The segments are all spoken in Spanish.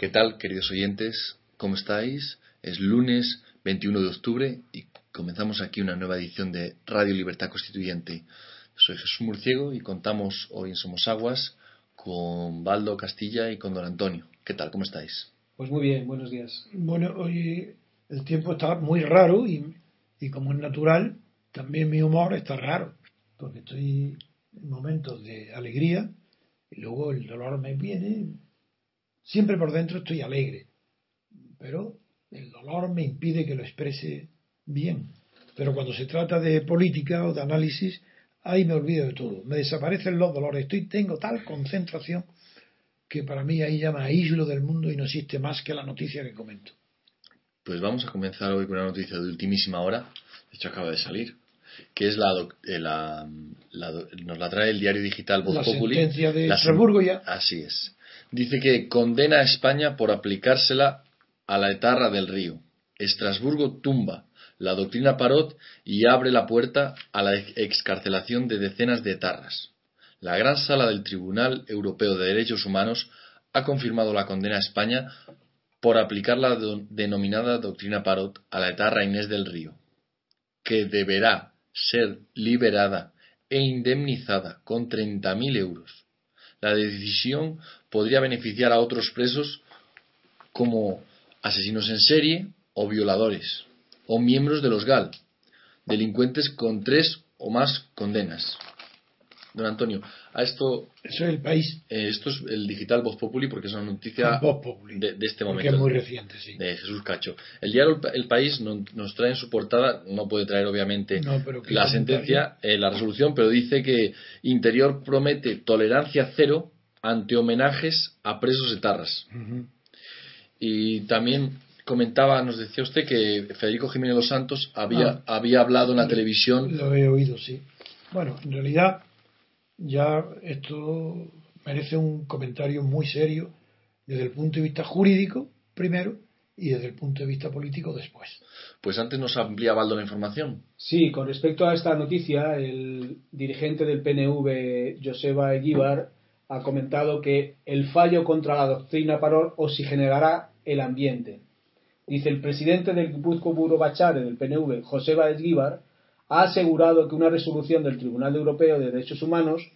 ¿Qué tal, queridos oyentes? ¿Cómo estáis? Es lunes 21 de octubre y comenzamos aquí una nueva edición de Radio Libertad Constituyente. Soy Jesús Murciego y contamos hoy en Somos Aguas con Baldo Castilla y con Don Antonio. ¿Qué tal? ¿Cómo estáis? Pues muy bien, buenos días. Bueno, hoy el tiempo está muy raro y, y como es natural, también mi humor está raro, porque estoy en momentos de alegría y luego el dolor me viene. Siempre por dentro estoy alegre, pero el dolor me impide que lo exprese bien. Pero cuando se trata de política o de análisis, ahí me olvido de todo. Me desaparecen los dolores. Estoy, tengo tal concentración que para mí ahí ya me aíslo del mundo y no existe más que la noticia que comento. Pues vamos a comenzar hoy con una noticia de ultimísima hora. De hecho, acaba de salir que es la, eh, la, la, nos la trae el diario digital Voz La Populi. sentencia de La ya. Así es. Dice que condena a España por aplicársela a la etarra del río. Estrasburgo tumba la doctrina Parot y abre la puerta a la ex- excarcelación de decenas de etarras. La gran sala del Tribunal Europeo de Derechos Humanos ha confirmado la condena a España por aplicar la denominada doctrina Parot a la etarra Inés del Río, que deberá ser liberada e indemnizada con 30.000 euros. La decisión podría beneficiar a otros presos como asesinos en serie o violadores, o miembros de los GAL, delincuentes con tres o más condenas. Don Antonio, a esto, Eso es el país. eh, esto es el digital Voz Populi porque es una noticia Voz Populi. de, de este momento es muy reciente, sí. de Jesús Cacho. El diario El Pa- El País no- nos trae en su portada, no puede traer obviamente No, la sentencia, eh, la resolución, pero dice que Interior promete tolerancia cero ante homenajes a presos etarras. Ujú. Y también comentaba, nos decía usted que Federico Jiménez Los Santos había, Ah. había hablado en la televisión. Lo he oído, sí. Bueno, en realidad ya esto merece un comentario muy serio desde el punto de vista jurídico, primero, y desde el punto de vista político, después. Pues antes nos amplía Baldo la información. Sí, con respecto a esta noticia, el dirigente del PNV, Joseba Eguíbar, ha comentado que el fallo contra la doctrina Parol oxigenará el ambiente. Dice el presidente del Guipuzco Buro Bachare del PNV, Joseba Eguíbar, ha asegurado que una resolución del Tribunal Europeo de Derechos Humanos,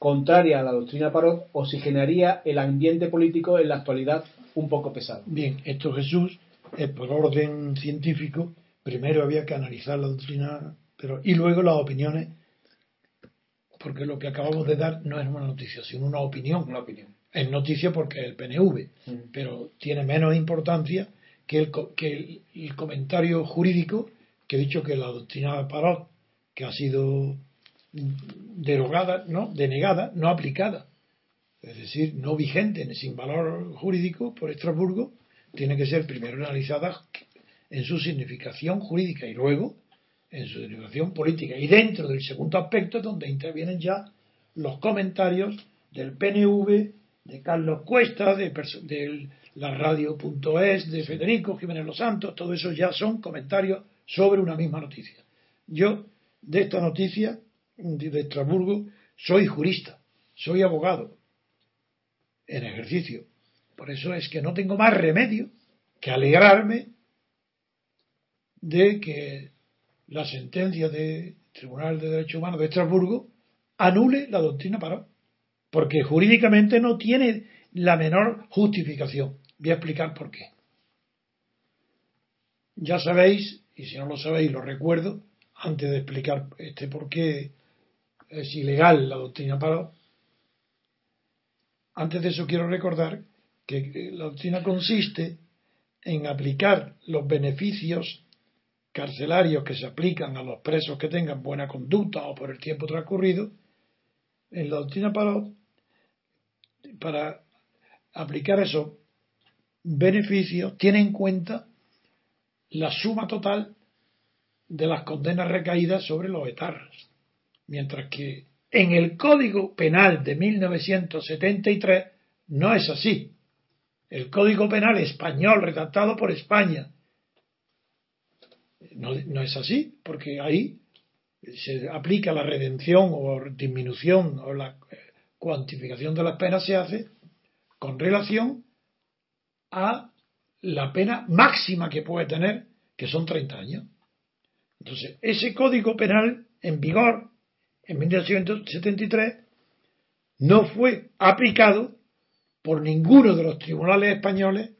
contraria a la doctrina Parol, oxigenaría el ambiente político en la actualidad un poco pesado. Bien, esto Jesús, es por orden científico, primero había que analizar la doctrina, pero y luego las opiniones, porque lo que acabamos de dar no es una noticia, sino una opinión. Una opinión. Es noticia porque es el PNV, Mm. pero tiene menos importancia que el, que el, el comentario jurídico que he dicho que la doctrina de Parot, que ha sido derogada, no, denegada, no aplicada, es decir, no vigente, sin valor jurídico por Estrasburgo, tiene que ser primero analizada en su significación jurídica y luego en su significación política. Y dentro del segundo aspecto, donde intervienen ya los comentarios del PNV, de Carlos Cuesta, de, de la radio.es, de Federico Jiménez Los Santos, todo eso ya son comentarios sobre una misma noticia. Yo, de esta noticia, de Estrasburgo, soy jurista, soy abogado, en ejercicio. Por eso es que no tengo más remedio que alegrarme de que la sentencia del Tribunal de Derechos Humanos de Estrasburgo anule la doctrina Parot, porque jurídicamente no tiene la menor justificación. Voy a explicar por qué. Ya sabéis, y si no lo sabéis lo recuerdo, antes de explicar este por qué es ilegal la doctrina Parot, antes de eso quiero recordar que la doctrina consiste en aplicar los beneficios carcelarios que se aplican a los presos que tengan buena conducta o por el tiempo transcurrido, en la doctrina Parot, para aplicar esos beneficios, tiene en cuenta la suma total de las condenas recaídas sobre los etarras. Mientras que en el Código Penal de 1973 no es así. El Código Penal español redactado por España no, es así, porque ahí se aplica la redención o disminución o la cuantificación de las penas se hace con relación a la pena máxima que puede tener, que son 30 años. Entonces, ese código penal en vigor en 1973 no fue aplicado por ninguno de los tribunales españoles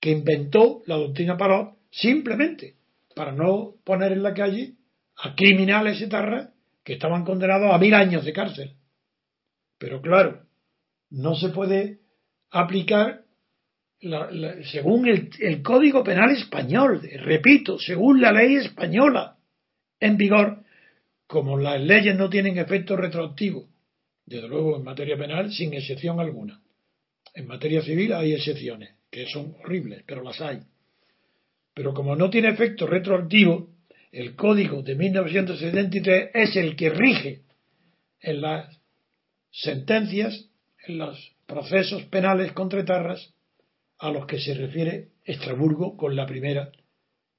que inventó la doctrina Parot simplemente para no poner en la calle a criminales etarras que estaban condenados a mil años de cárcel. Pero claro, no se puede aplicar según el, Código Penal español, repito, según la ley española en vigor, como las leyes no tienen efecto retroactivo, desde luego en materia penal, sin excepción alguna. En materia civil hay excepciones, que son horribles, pero las hay. Pero como no tiene efecto retroactivo, el Código de 1973 es el que rige en las sentencias, en los procesos penales contra Tarras, a los que se refiere Estrasburgo con la primera,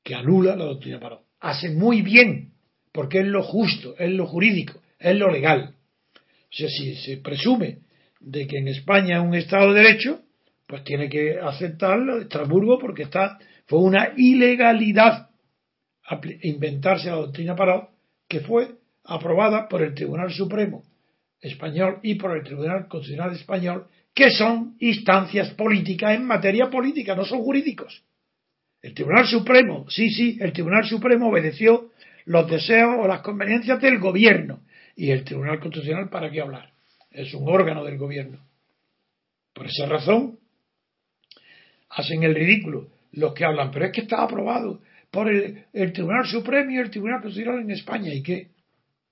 que anula la doctrina Parot. Hace muy bien, porque es lo justo, es lo jurídico, es lo legal. O sea, si se presume de que en España es un Estado de Derecho, pues tiene que aceptarlo Estrasburgo porque está, fue una ilegalidad inventarse la doctrina Parot, que fue aprobada por el Tribunal Supremo español y por el Tribunal Constitucional español que son instancias políticas en materia política, no son jurídicos. El Tribunal Supremo, sí, sí, el Tribunal Supremo obedeció los deseos o las conveniencias del gobierno. Y el Tribunal Constitucional, ¿para qué hablar? Es un órgano del gobierno. Por esa razón, hacen el ridículo los que hablan, pero es que está aprobado por el, Tribunal Supremo y el Tribunal Constitucional en España. ¿Y qué?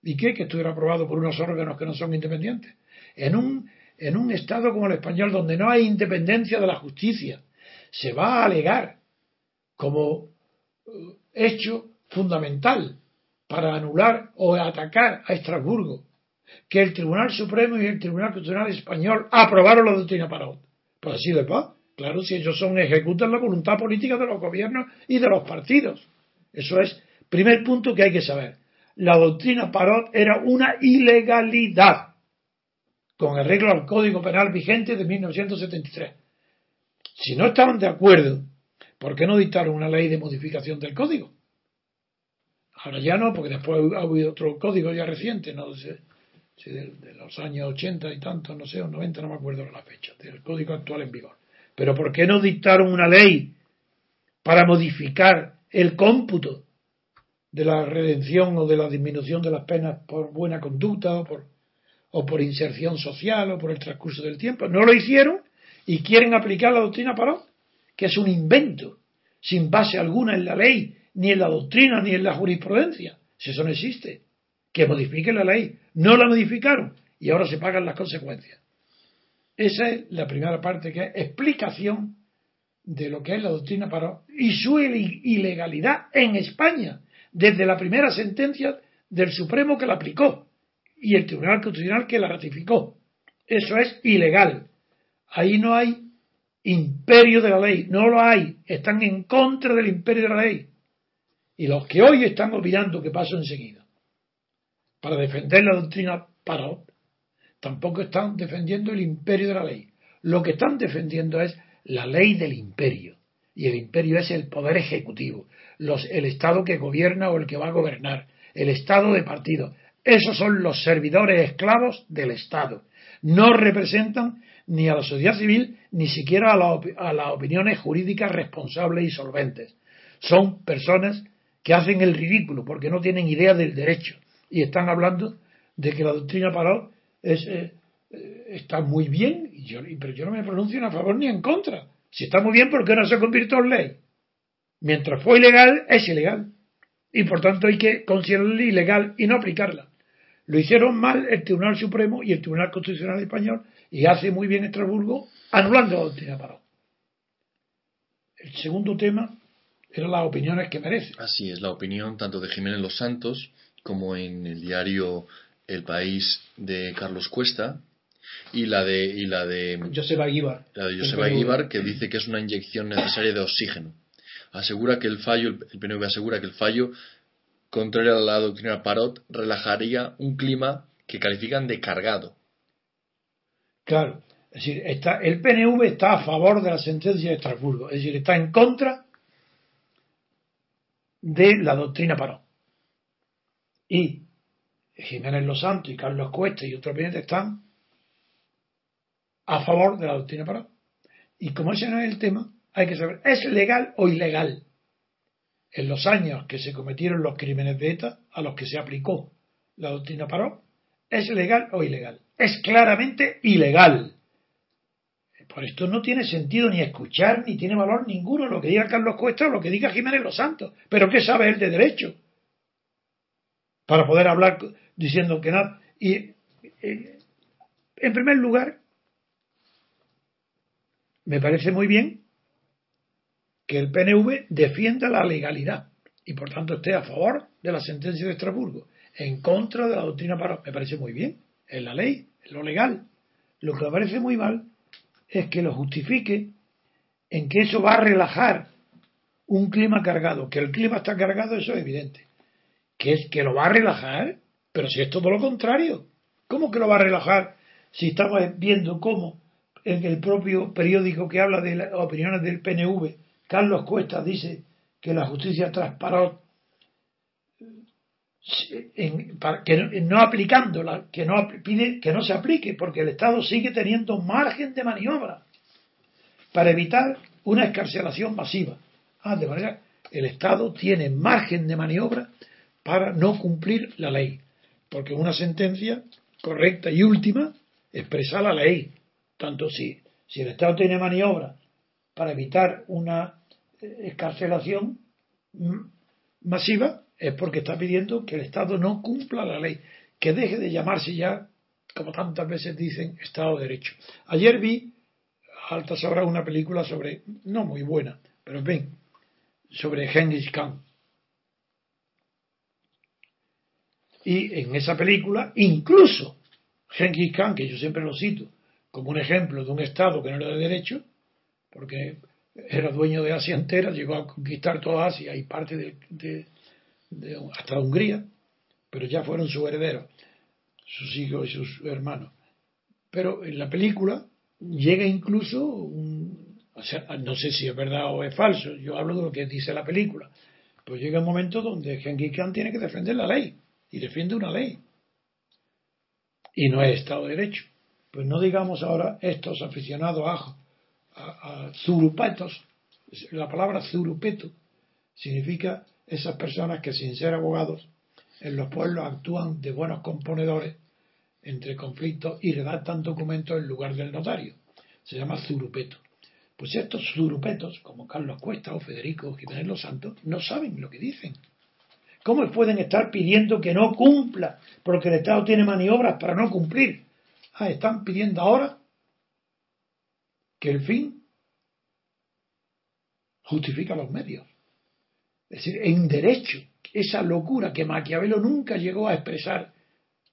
¿Y qué? Que estuviera aprobado por unos órganos que no son independientes. En un en un Estado como el español, donde no hay independencia de la justicia, se va a alegar como eh, hecho fundamental para anular o atacar a Estrasburgo que el Tribunal Supremo y el Tribunal Constitucional Español aprobaron la doctrina Parot. Pues así de paz. Claro, si ellos son ejecutan la voluntad política de los gobiernos y de los partidos. Eso es primer punto que hay que saber. La doctrina Parot era una ilegalidad con arreglo al Código Penal vigente de 1973. Si no estaban de acuerdo, ¿por qué no dictaron una ley de modificación del código? Ahora ya no, porque después ha habido otro código ya reciente, no sé, si de, los años 80 y tantos, no sé, o 90, no me acuerdo la fecha, del código actual en vigor. Pero ¿por qué no dictaron una ley para modificar el cómputo de la redención o de la disminución de las penas por buena conducta o por o por inserción social o por el transcurso del tiempo. No lo hicieron y quieren aplicar la doctrina Parot, que es un invento sin base alguna en la ley, ni en la doctrina, ni en la jurisprudencia. Si eso no existe, que modifiquen la ley. No la modificaron y ahora se pagan las consecuencias. Esa es la primera parte que es explicación de lo que es la doctrina Parot y su ilegalidad en España, desde la primera sentencia del Supremo que la aplicó y el Tribunal Constitucional que la ratificó. Eso es ilegal. Ahí no hay imperio de la ley, no lo hay. Están en contra del imperio de la ley. Y los que hoy están opinando que paso enseguida para defender la doctrina Parot, tampoco están defendiendo el imperio de la ley. Lo que están defendiendo es la ley del imperio. Y el imperio es el poder ejecutivo, los, el Estado que gobierna o el que va a gobernar, el Estado de partido. Esos son los servidores esclavos del Estado. No representan ni a la sociedad civil ni siquiera a, las opiniones jurídicas responsables y solventes. Son personas que hacen el ridículo porque no tienen idea del derecho y están hablando de que la doctrina Parot es, eh, eh, está muy bien, y yo, pero yo no me pronuncio ni a favor ni en contra. Si está muy bien, ¿por qué no se convirtió en ley? Mientras fue ilegal, es ilegal. Y por tanto hay que considerarla ilegal y no aplicarla. Lo hicieron mal el Tribunal Supremo y el Tribunal Constitucional Español y hace muy bien Estrasburgo anulando la doctrina. El segundo tema eran las opiniones que merece. Así es, la opinión tanto de Jiménez Los Santos como en el diario El País de Carlos Cuesta y la de y la de Joseba Aguibar. La de Joseba Aguibar que dice que es una inyección necesaria de oxígeno. Asegura que el fallo el PNV asegura que el fallo contrario a la doctrina Parot, relajaría un clima que califican de cargado. Claro, Es decir, está, el PNV está a favor de la sentencia de Estrasburgo, es decir, está en contra de la doctrina Paró. Y Jiménez Los Santos y Carlos Cuesta y otros presidentes están a favor de la doctrina Paró. Y como ese no es el tema, hay que saber, ¿es legal o ilegal? En los años que se cometieron los crímenes de ETA, a los que se aplicó la doctrina Paró, ¿es legal o ilegal? Es claramente ilegal. Por esto no tiene sentido ni escuchar, ni tiene valor ninguno lo que diga Carlos Cuesta o lo que diga Jiménez Los Santos. Pero ¿qué sabe él de derecho? Para poder hablar diciendo que nada. Y, eh, en primer lugar, me parece muy bien que el PNV defienda la legalidad y por tanto esté a favor de la sentencia de Estrasburgo, en contra de la doctrina para. Me parece muy bien, es la ley, es lo legal. Lo que me parece muy mal es que lo justifique en que eso va a relajar un clima cargado. Que el clima está cargado, eso es evidente. Que es que lo va a relajar, pero si es todo lo contrario. ¿Cómo que lo va a relajar si estamos viendo cómo en el propio periódico que habla de las opiniones del PNV, Carlos Cuesta dice que la justicia transparó que no aplicándola, que no pide que no se aplique, porque el Estado sigue teniendo margen de maniobra para evitar una escarcelación masiva. Ah, de manera, el Estado tiene margen de maniobra para no cumplir la ley, porque una sentencia correcta y última expresa la ley. Tanto si, si el Estado tiene maniobra para evitar una escarcelación masiva, es porque está pidiendo que el Estado no cumpla la ley, que deje de llamarse ya, como tantas veces dicen, Estado de Derecho. Ayer vi a altas una película sobre, no muy buena, pero en fin, sobre Genghis Khan. Y en esa película, incluso Genghis Khan, que yo siempre lo cito como un ejemplo de un Estado que no era de derecho, porque era dueño de Asia entera, llegó a conquistar toda Asia y parte de hasta Hungría, pero ya fueron sus herederos, sus hijos y sus hermanos. Pero en la película llega incluso, o sea, no sé si es verdad o es falso, yo hablo de lo que dice la película, pues llega un momento donde Genghis Khan tiene que defender la ley, y defiende una ley, y no es Estado de Derecho. Pues no digamos ahora estos aficionados a, a, zurupetos, la palabra zurupeto significa esas personas que sin ser abogados en los pueblos actúan de buenos componedores entre conflictos y redactan documentos en lugar del notario. Se llama zurupeto. Pues estos zurupetos, como Carlos Cuesta o Federico Jiménez Los Santos, no saben lo que dicen. ¿Cómo pueden estar pidiendo que no cumpla? Porque el Estado tiene maniobras para no cumplir. Ah, están pidiendo ahora que el fin justifica los medios. Es decir, en derecho, esa locura que Maquiavelo nunca llegó a expresar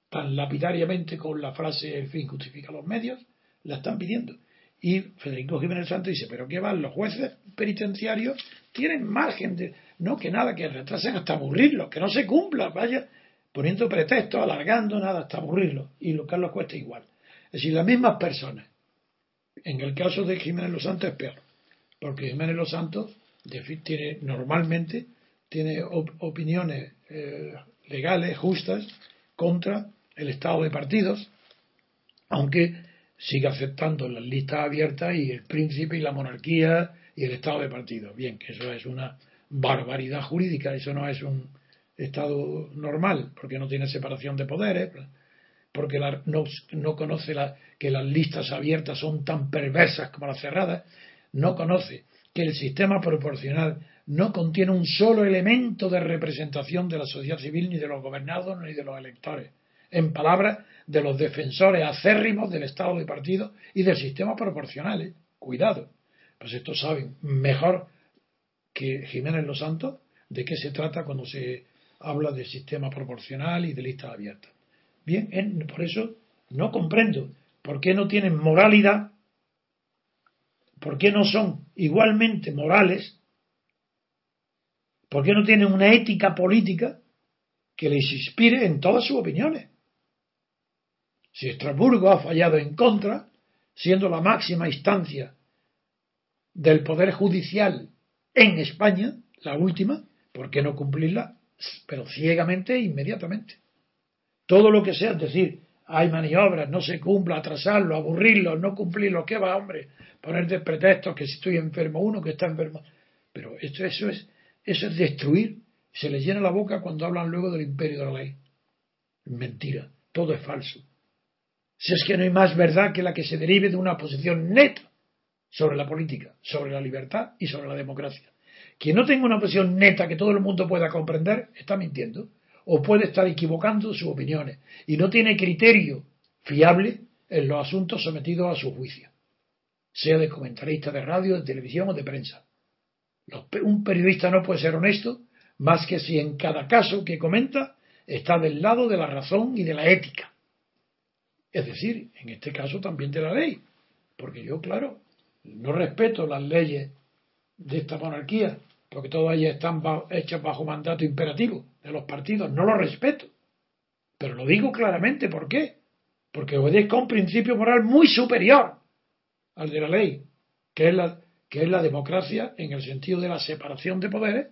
tan lapidariamente con la frase el fin justifica los medios, la están pidiendo. Y Federico Jiménez Santos dice, pero ¿qué van? Los jueces penitenciarios tienen margen de, no que nada, que retrasen hasta aburrirlos, que no se cumpla, vaya poniendo pretextos, alargando, nada, hasta aburrirlos. Y lo Carlos Cuesta igual. Es decir, las mismas personas. En el caso de Jiménez Los Santos es peor, porque Jiménez Los Santos tiene normalmente tiene opiniones eh, legales justas contra el estado de partidos, aunque sigue aceptando las listas abiertas y el príncipe y la monarquía y el estado de partidos. Bien, que eso es una barbaridad jurídica, eso no es un estado normal, porque no tiene separación de poderes, porque no, no, conoce la, que las listas abiertas son tan perversas como las cerradas, no conoce que el sistema proporcional no contiene un solo elemento de representación de la sociedad civil, ni de los gobernados, ni de los electores. En palabras de los defensores acérrimos del Estado de partido y del sistema proporcional. ¿eh? Cuidado. Pues estos saben mejor que Jiménez Los Santos de qué se trata cuando se habla de sistema proporcional y de listas abiertas. Bien, por eso no comprendo por qué no tienen moralidad ¿Por qué no son igualmente morales? ¿Por qué no tienen una ética política que les inspire en todas sus opiniones? Si Estrasburgo ha fallado en contra, siendo la máxima instancia del Poder Judicial en España, la última, ¿por qué no cumplirla? Pero ciegamente e inmediatamente. Todo lo que sea, es decir, hay maniobras, no se cumpla, atrasarlo, aburrirlo, no cumplirlo, ¿qué va, hombre? Poner de pretextos que si estoy enfermo uno, que está enfermo. Pero esto, eso, es, eso es destruir. Se les llena la boca cuando hablan luego del imperio de la ley. Mentira, todo es falso. Si es que no hay más verdad que la que se derive de una posición neta sobre la política, sobre la libertad y sobre la democracia. Quien no tenga una posición neta que todo el mundo pueda comprender, está mintiendo o puede estar equivocando sus opiniones y no tiene criterio fiable en los asuntos sometidos a su juicio, sea de comentarista de radio, de televisión o de prensa. Un periodista no puede ser honesto más que si en cada caso que comenta está del lado de la razón y de la ética. Es decir, en este caso también de la ley. Porque yo, claro, no respeto las leyes de esta monarquía, porque todas ellas están hechas bajo mandato imperativo de los partidos. No lo respeto. Pero lo digo claramente. ¿Por qué? Porque obedezco a un principio moral muy superior al de la ley, que es la, que es la democracia en el sentido de la separación de poderes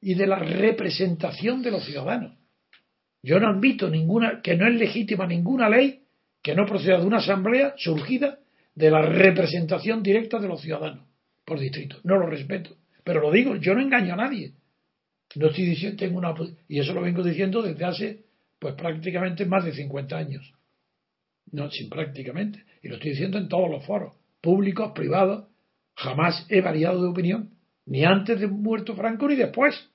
y de la representación de los ciudadanos. Yo no admito ninguna, que no es legítima ninguna ley que no proceda de una asamblea surgida de la representación directa de los ciudadanos por distrito. No lo respeto. Pero lo digo, yo no engaño a nadie. No estoy diciendo, tengo una. Y eso lo vengo diciendo desde hace, pues prácticamente más de 50 años. No, sin prácticamente. Y lo estoy diciendo en todos los foros, públicos, privados. Jamás he variado de opinión, ni antes de muerto Franco ni después.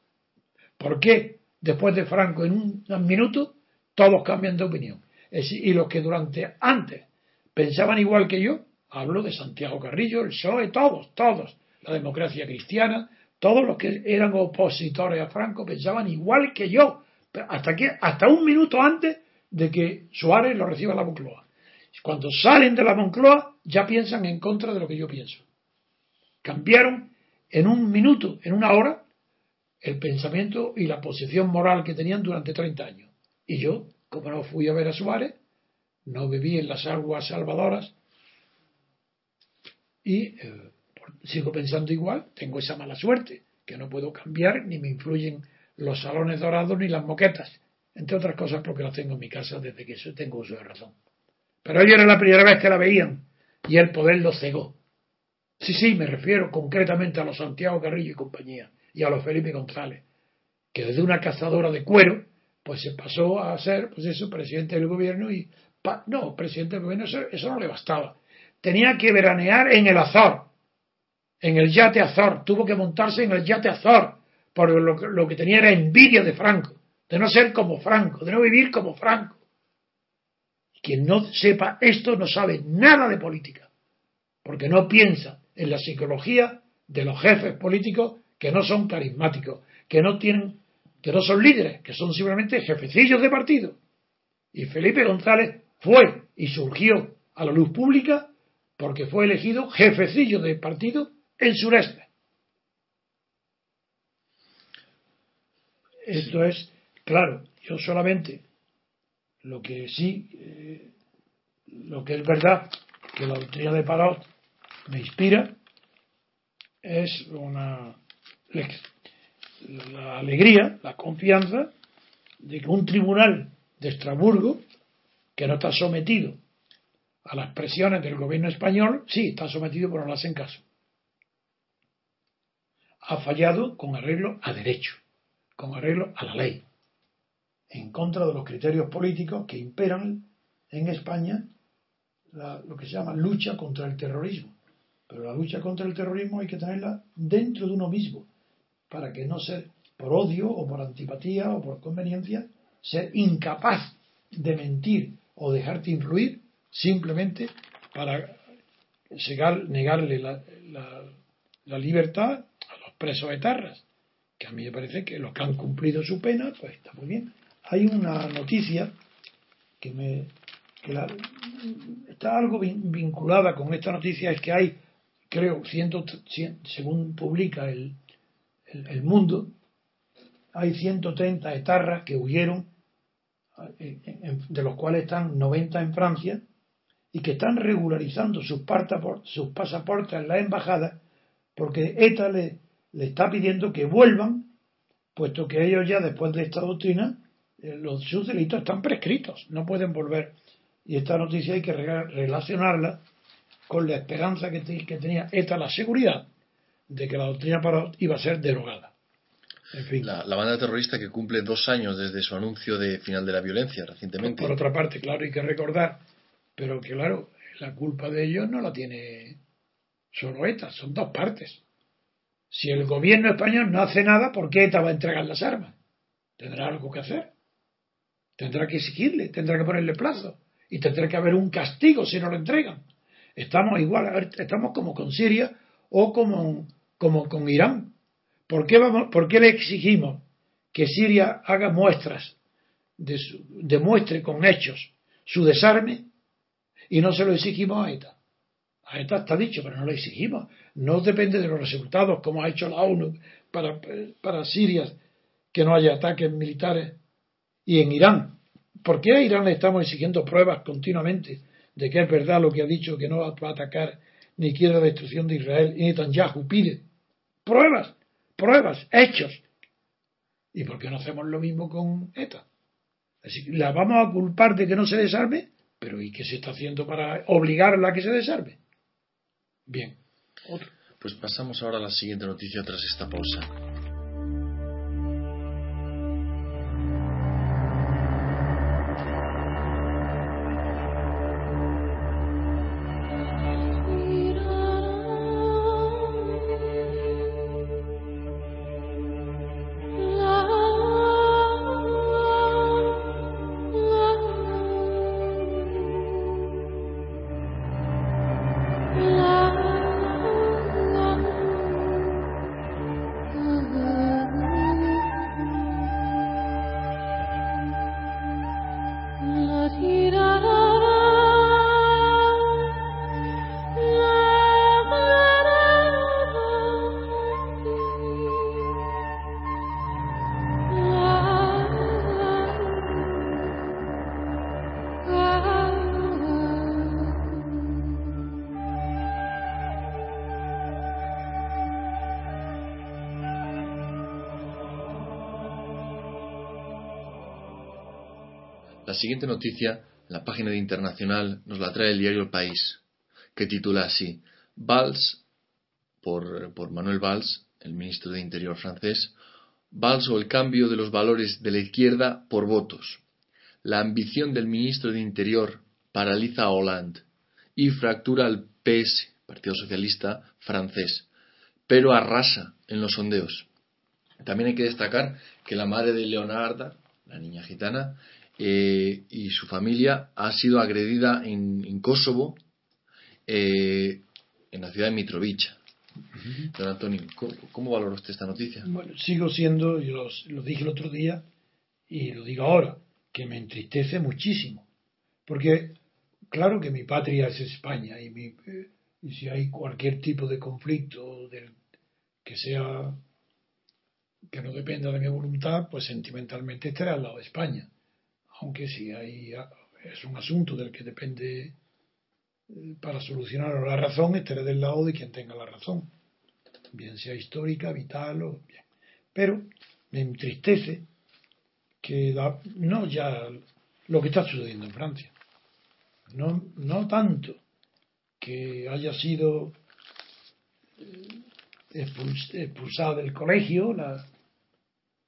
¿Por qué? Después de Franco, en un minuto, todos cambian de opinión. Y los que durante antes pensaban igual que yo, hablo de Santiago Carrillo, el PSOE, todos, todos, la democracia cristiana, todos los que eran opositores a Franco pensaban igual que yo, hasta, que, hasta un minuto antes de que Suárez lo reciba a la Moncloa. Cuando salen de la Moncloa ya piensan en contra de lo que yo pienso. Cambiaron en un minuto, en una hora, el pensamiento y la posición moral que tenían durante 30 años. Y yo, como no fui a ver a Suárez, no viví en las aguas salvadoras y eh, sigo pensando igual, tengo esa mala suerte, que no puedo cambiar, ni me influyen los salones dorados ni las moquetas, entre otras cosas porque las tengo en mi casa desde que tengo uso de razón. Pero ellos era la primera vez que la veían y el poder los cegó. Sí, sí, me refiero concretamente a los Santiago Carrillo y compañía y a los Felipe González, que desde una cazadora de cuero, pues se pasó a ser, pues eso, presidente del gobierno y, no, presidente del gobierno, eso, no le bastaba. Tenía que veranear en el Azor, en el yate Azor, tuvo que montarse en el yate Azor, porque lo, lo que tenía era envidia de Franco, de no ser como Franco, de no vivir como Franco. Quien no sepa esto no sabe nada de política, porque no piensa en la psicología de los jefes políticos que no son carismáticos, que no tienen, que no son líderes, que son simplemente jefecillos de partido. Y Felipe González fue y surgió a la luz pública porque fue elegido jefecillo de partido el sureste. Esto es, claro, yo solamente lo que sí, eh, lo que es verdad, que la doctrina de Parot me inspira, es una la alegría, la confianza de que un tribunal de Estrasburgo, que no está sometido a las presiones del gobierno español, sí está sometido, pero no le hacen caso ha fallado con arreglo a derecho, con arreglo a la ley, en contra de los criterios políticos que imperan en España lo que se llama lucha contra el terrorismo. Pero la lucha contra el terrorismo hay que tenerla dentro de uno mismo, para que no ser por odio o por antipatía o por conveniencia, ser incapaz de mentir o dejarte influir simplemente para negarle la, la libertad presos etarras, que a mí me parece que los que han cumplido su pena, pues está muy bien. Hay una noticia que me está algo vinculada con esta noticia, es que hay, creo, ciento, según publica el, el, Mundo, hay 130 etarras que huyeron, de los cuales están 90 en Francia y que están regularizando sus, sus pasaportes en la embajada porque ETA le, le está pidiendo que vuelvan, puesto que ellos ya después de esta doctrina, eh, los, sus delitos están prescritos, no pueden volver. Y esta noticia hay que relacionarla con la esperanza que, que tenía ETA, la seguridad de que la doctrina Parot iba a ser derogada. La, banda terrorista que cumple dos años desde su anuncio de final de la violencia recientemente. Por, otra parte, claro, hay que recordar, pero que claro, la culpa de ellos no la tiene solo ETA, son dos partes. Si el gobierno español no hace nada, ¿por qué ETA va a entregar las armas? Tendrá algo que hacer. Tendrá que exigirle, tendrá que ponerle plazo y tendrá que haber un castigo si no lo entregan. Estamos igual, estamos como con Siria o como, como con Irán. ¿Por qué, vamos, ¿Por le exigimos que Siria haga muestras, demuestre con hechos su desarme y no se lo exigimos a ETA? A ETA está dicho, pero no lo exigimos. No depende de los resultados, como ha hecho la ONU para, para Siria, que no haya ataques militares. Y en Irán, ¿por qué a Irán le estamos exigiendo pruebas continuamente de que es verdad lo que ha dicho, que no va a atacar ni quiere la destrucción de Israel? Y Netanyahu pide pruebas pruebas, hechos. ¿Y por qué no hacemos lo mismo con ETA? Así la vamos a culpar de que no se desarme, pero ¿y qué se está haciendo para obligarla a que se desarme? Bien. Pues pasamos ahora a la siguiente noticia tras esta pausa. Siguiente noticia, la página de internacional, nos la trae el diario El País, que titula así: Valls, por, por Manuel Valls, el ministro de Interior francés, Valls o el cambio de los valores de la izquierda por votos. La ambición del ministro de Interior paraliza a Hollande y fractura al PS, Partido Socialista francés, pero arrasa en los sondeos. También hay que destacar que la madre de Leonarda, la niña gitana, eh, y su familia ha sido agredida en, Kosovo, eh, en la ciudad de Mitrovica. Don Antonio, ¿cómo, valora usted esta noticia? Bueno, sigo siendo, yo lo, dije el otro día y lo digo ahora, que me entristece muchísimo. Porque, claro que mi patria es España y, eh, y si hay cualquier tipo de conflicto del, que sea que no dependa de mi voluntad, pues sentimentalmente estaré al lado de España aunque si hay, es un asunto del que depende eh, para solucionar la razón, estaré del lado de quien tenga la razón, bien sea histórica, vital o bien. Pero me entristece que no ya lo que está sucediendo en Francia, no, no tanto que haya sido eh, expulsada del colegio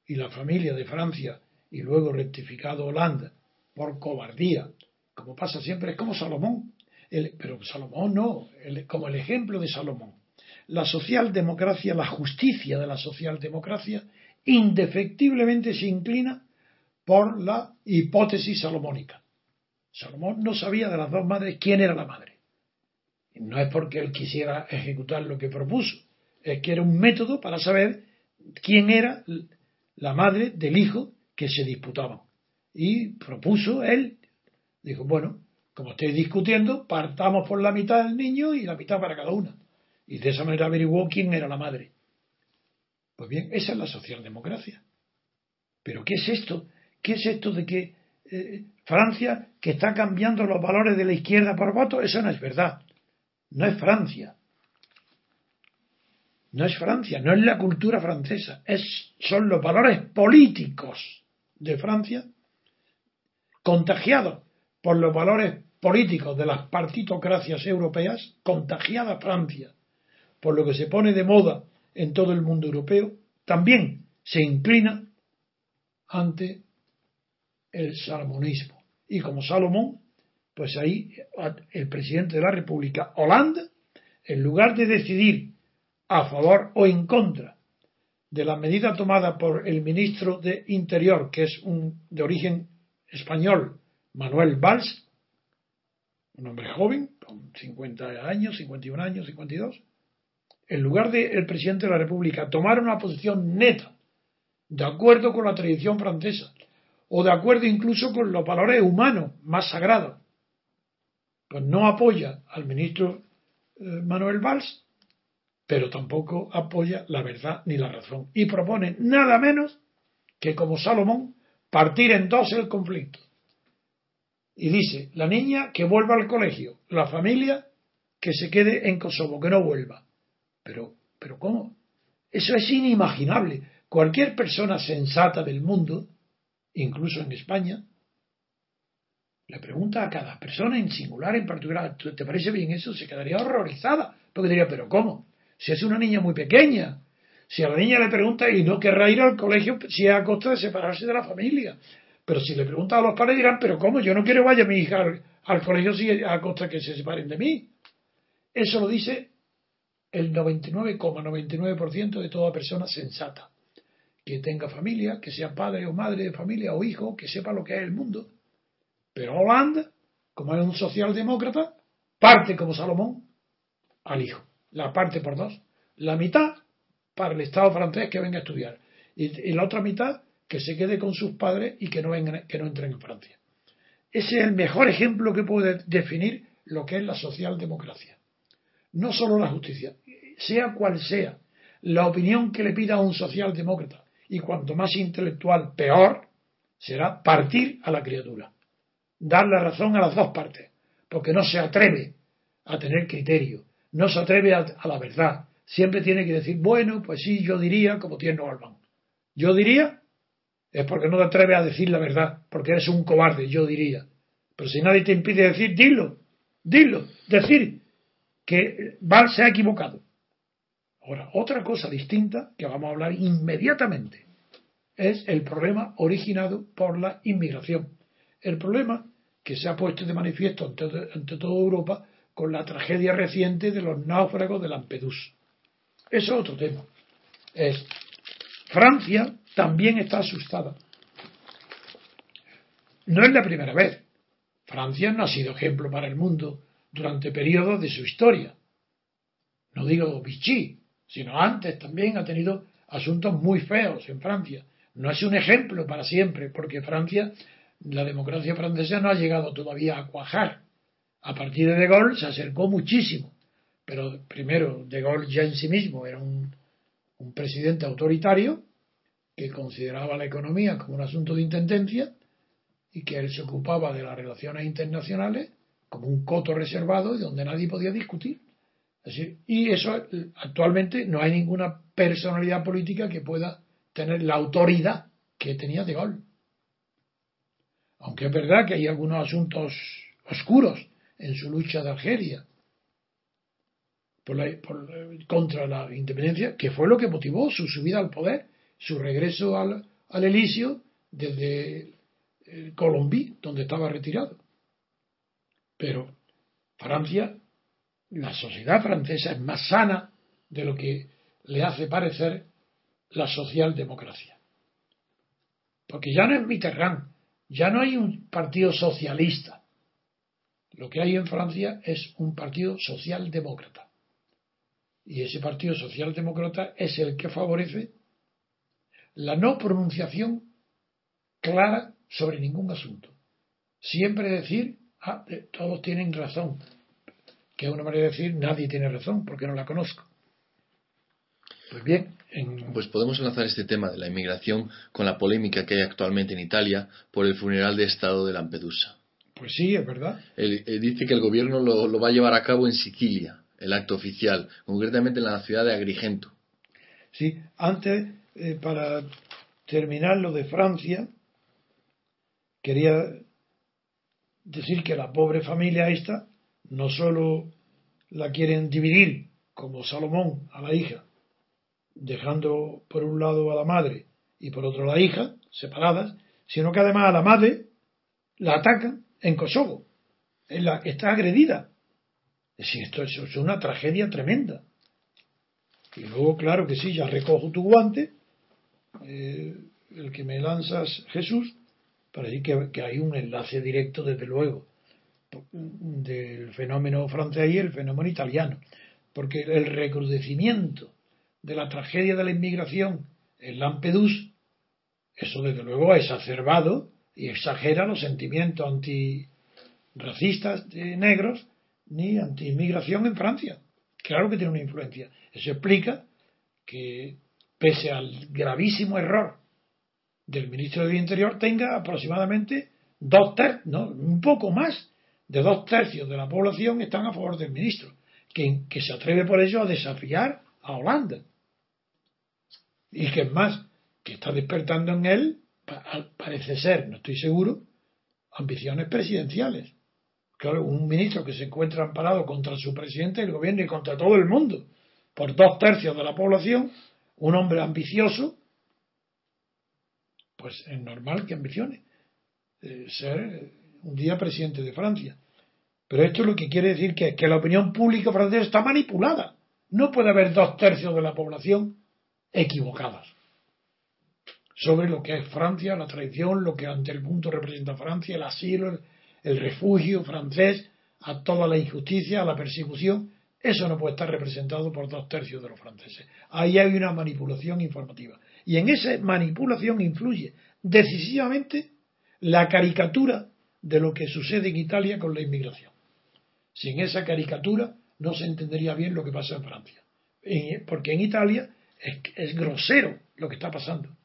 y la familia de Francia y luego rectificado Holanda por cobardía, como pasa siempre, es como Salomón. pero Salomón no, como el ejemplo de Salomón. La socialdemocracia, la justicia de la socialdemocracia, indefectiblemente se inclina por la hipótesis salomónica. Salomón no sabía de las dos madres quién era la madre. No es porque él quisiera ejecutar lo que propuso, es que era un método para saber quién era la madre del hijo que se disputaban. Y propuso él, dijo, bueno, como estáis discutiendo, partamos por la mitad del niño y la mitad para cada una. Y de esa manera averiguó quién era la madre. Pues bien, esa es la socialdemocracia. Pero ¿qué es esto? ¿Qué es esto de que eh, Francia que está cambiando los valores de la izquierda por voto, eso no es verdad. No es Francia. No es Francia, no es la cultura francesa, es, son los valores políticos de Francia contagiados por los valores políticos de las partitocracias europeas, contagiada Francia por lo que se pone de moda en todo el mundo europeo, también se inclina ante el salomonismo. Y como Salomón, pues ahí el presidente de la República, Hollande, en lugar de decidir a favor o en contra de la medida tomada por el ministro de Interior, que es un de origen español, Manuel Valls, un hombre joven, con 50 años, 51 años, 52, en lugar de el presidente de la República tomar una posición neta, de acuerdo con la tradición francesa, o de acuerdo incluso con los valores humanos más sagrados, pues no apoya al ministro eh, Manuel Valls, pero tampoco apoya la verdad ni la razón. Y propone nada menos que, como Salomón, partir en dos el conflicto. Y dice, la niña que vuelva al colegio, la familia que se quede en Kosovo, que no vuelva. Pero, pero ¿cómo? Eso es inimaginable. Cualquier persona sensata del mundo, incluso en España, le pregunta a cada persona en singular, en particular, ¿te parece bien eso? Se quedaría horrorizada, porque diría, pero ¿cómo? Si es una niña muy pequeña, si a la niña le pregunta y no querrá ir al colegio si es a costa de separarse de la familia. Pero si le pregunta a los padres dirán, pero ¿cómo? Yo no quiero que vaya mi hija al, colegio si a costa que se separen de mí. Eso lo dice el 99,99% de toda persona sensata. Que tenga familia, que sea padre o madre de familia o hijo, que sepa lo que es el mundo. Pero Holanda, como es un socialdemócrata, parte como Salomón al hijo. La parte por dos. La mitad para el Estado francés que venga a estudiar. Y, la otra mitad que se quede con sus padres y que no, vengan, que no entren en Francia. Ese es el mejor ejemplo que puede definir lo que es la socialdemocracia. No solo la justicia, sea cual sea la opinión que le pida a un socialdemócrata, y cuanto más intelectual, peor, será partir a la criatura, dar la razón a las dos partes, porque no se atreve a tener criterio, no se atreve a, la verdad, siempre tiene que decir, bueno, pues sí, yo diría, como tiene Orban. Yo diría, es porque no te atreves a decir la verdad, porque eres un cobarde, yo diría. Pero si nadie te impide decir, dilo, dilo, decir que Val se ha equivocado. Ahora, otra cosa distinta que vamos a hablar inmediatamente es el problema originado por la inmigración. El problema que se ha puesto de manifiesto ante, toda Europa con la tragedia reciente de los náufragos de Lampedusa. Eso es otro tema. Es, Francia también está asustada. No es la primera vez. Francia no ha sido ejemplo para el mundo durante periodos de su historia. No digo Vichy, sino antes también ha tenido asuntos muy feos en Francia. No es un ejemplo para siempre, porque Francia, la democracia francesa no ha llegado todavía a cuajar. A partir de De Gaulle se acercó muchísimo, pero primero De Gaulle ya en sí mismo era un, presidente autoritario que consideraba la economía como un asunto de intendencia y que él se ocupaba de las relaciones internacionales como un coto reservado y donde nadie podía discutir. y eso actualmente no hay ninguna personalidad política que pueda tener la autoridad que tenía De Gaulle. Aunque es verdad que hay algunos asuntos oscuros en su lucha de Argelia contra la independencia, que fue lo que motivó su subida al poder, su regreso al, al Elíseo desde eh, Colombí, donde estaba retirado. Pero Francia, la sociedad francesa es más sana de lo que le hace parecer la socialdemocracia. Porque ya no es Mitterrand, ya no hay un partido socialista. Lo que hay en Francia es un partido socialdemócrata. Y ese partido socialdemócrata es el que favorece la no pronunciación clara sobre ningún asunto. Siempre decir ah, todos tienen razón, que es una manera de decir nadie tiene razón porque no la conozco. Pues bien, en... Pues podemos enlazar este tema de la inmigración con la polémica que hay actualmente en Italia por el funeral de Estado de Lampedusa. Pues sí, es verdad. Él, dice que el gobierno lo, lo, va a llevar a cabo en Sicilia, el acto oficial, concretamente en la ciudad de Agrigento. Sí, antes, eh, para terminar lo de Francia, quería decir que la pobre familia esta no solo la quieren dividir como Salomón a la hija, dejando por un lado a la madre y por otro a la hija, separadas, sino que además a la madre la atacan en Kosovo, en la está agredida. Es decir, esto es una tragedia tremenda. Y luego, claro que sí, ya recojo tu guante, eh, el que me lanzas Jesús, para decir que, que, hay un enlace directo, desde luego, del fenómeno francés y el fenómeno italiano. Porque el recrudecimiento de la tragedia de la inmigración en Lampedusa, eso desde luego ha exacerbado y exagera los sentimientos antirracistas de negros ni anti-inmigración en Francia. Claro que tiene una influencia. Eso explica que, pese al gravísimo error del ministro del Interior, tenga aproximadamente dos tercios, no, un poco más de dos tercios de la población están a favor del ministro, que, que se atreve por ello a desafiar a Holanda. Y que es más, que está despertando en él, parece ser, no estoy seguro, ambiciones presidenciales. Claro, un ministro que se encuentra amparado contra su presidente del gobierno y contra todo el mundo, por dos tercios de la población, un hombre ambicioso, pues es normal que ambicione eh, ser un día presidente de Francia. Pero esto lo que quiere decir que, que la opinión pública francesa está manipulada. No puede haber dos tercios de la población equivocadas sobre lo que es Francia, la tradición, lo que ante el punto representa Francia, el asilo, el refugio francés, a toda la injusticia, a la persecución. Eso no puede estar representado por dos tercios de los franceses. Ahí hay una manipulación informativa. Y en esa manipulación influye decisivamente la caricatura de lo que sucede en Italia con la inmigración. Sin esa caricatura no se entendería bien lo que pasa en Francia. Porque en Italia es, es grosero lo que está pasando.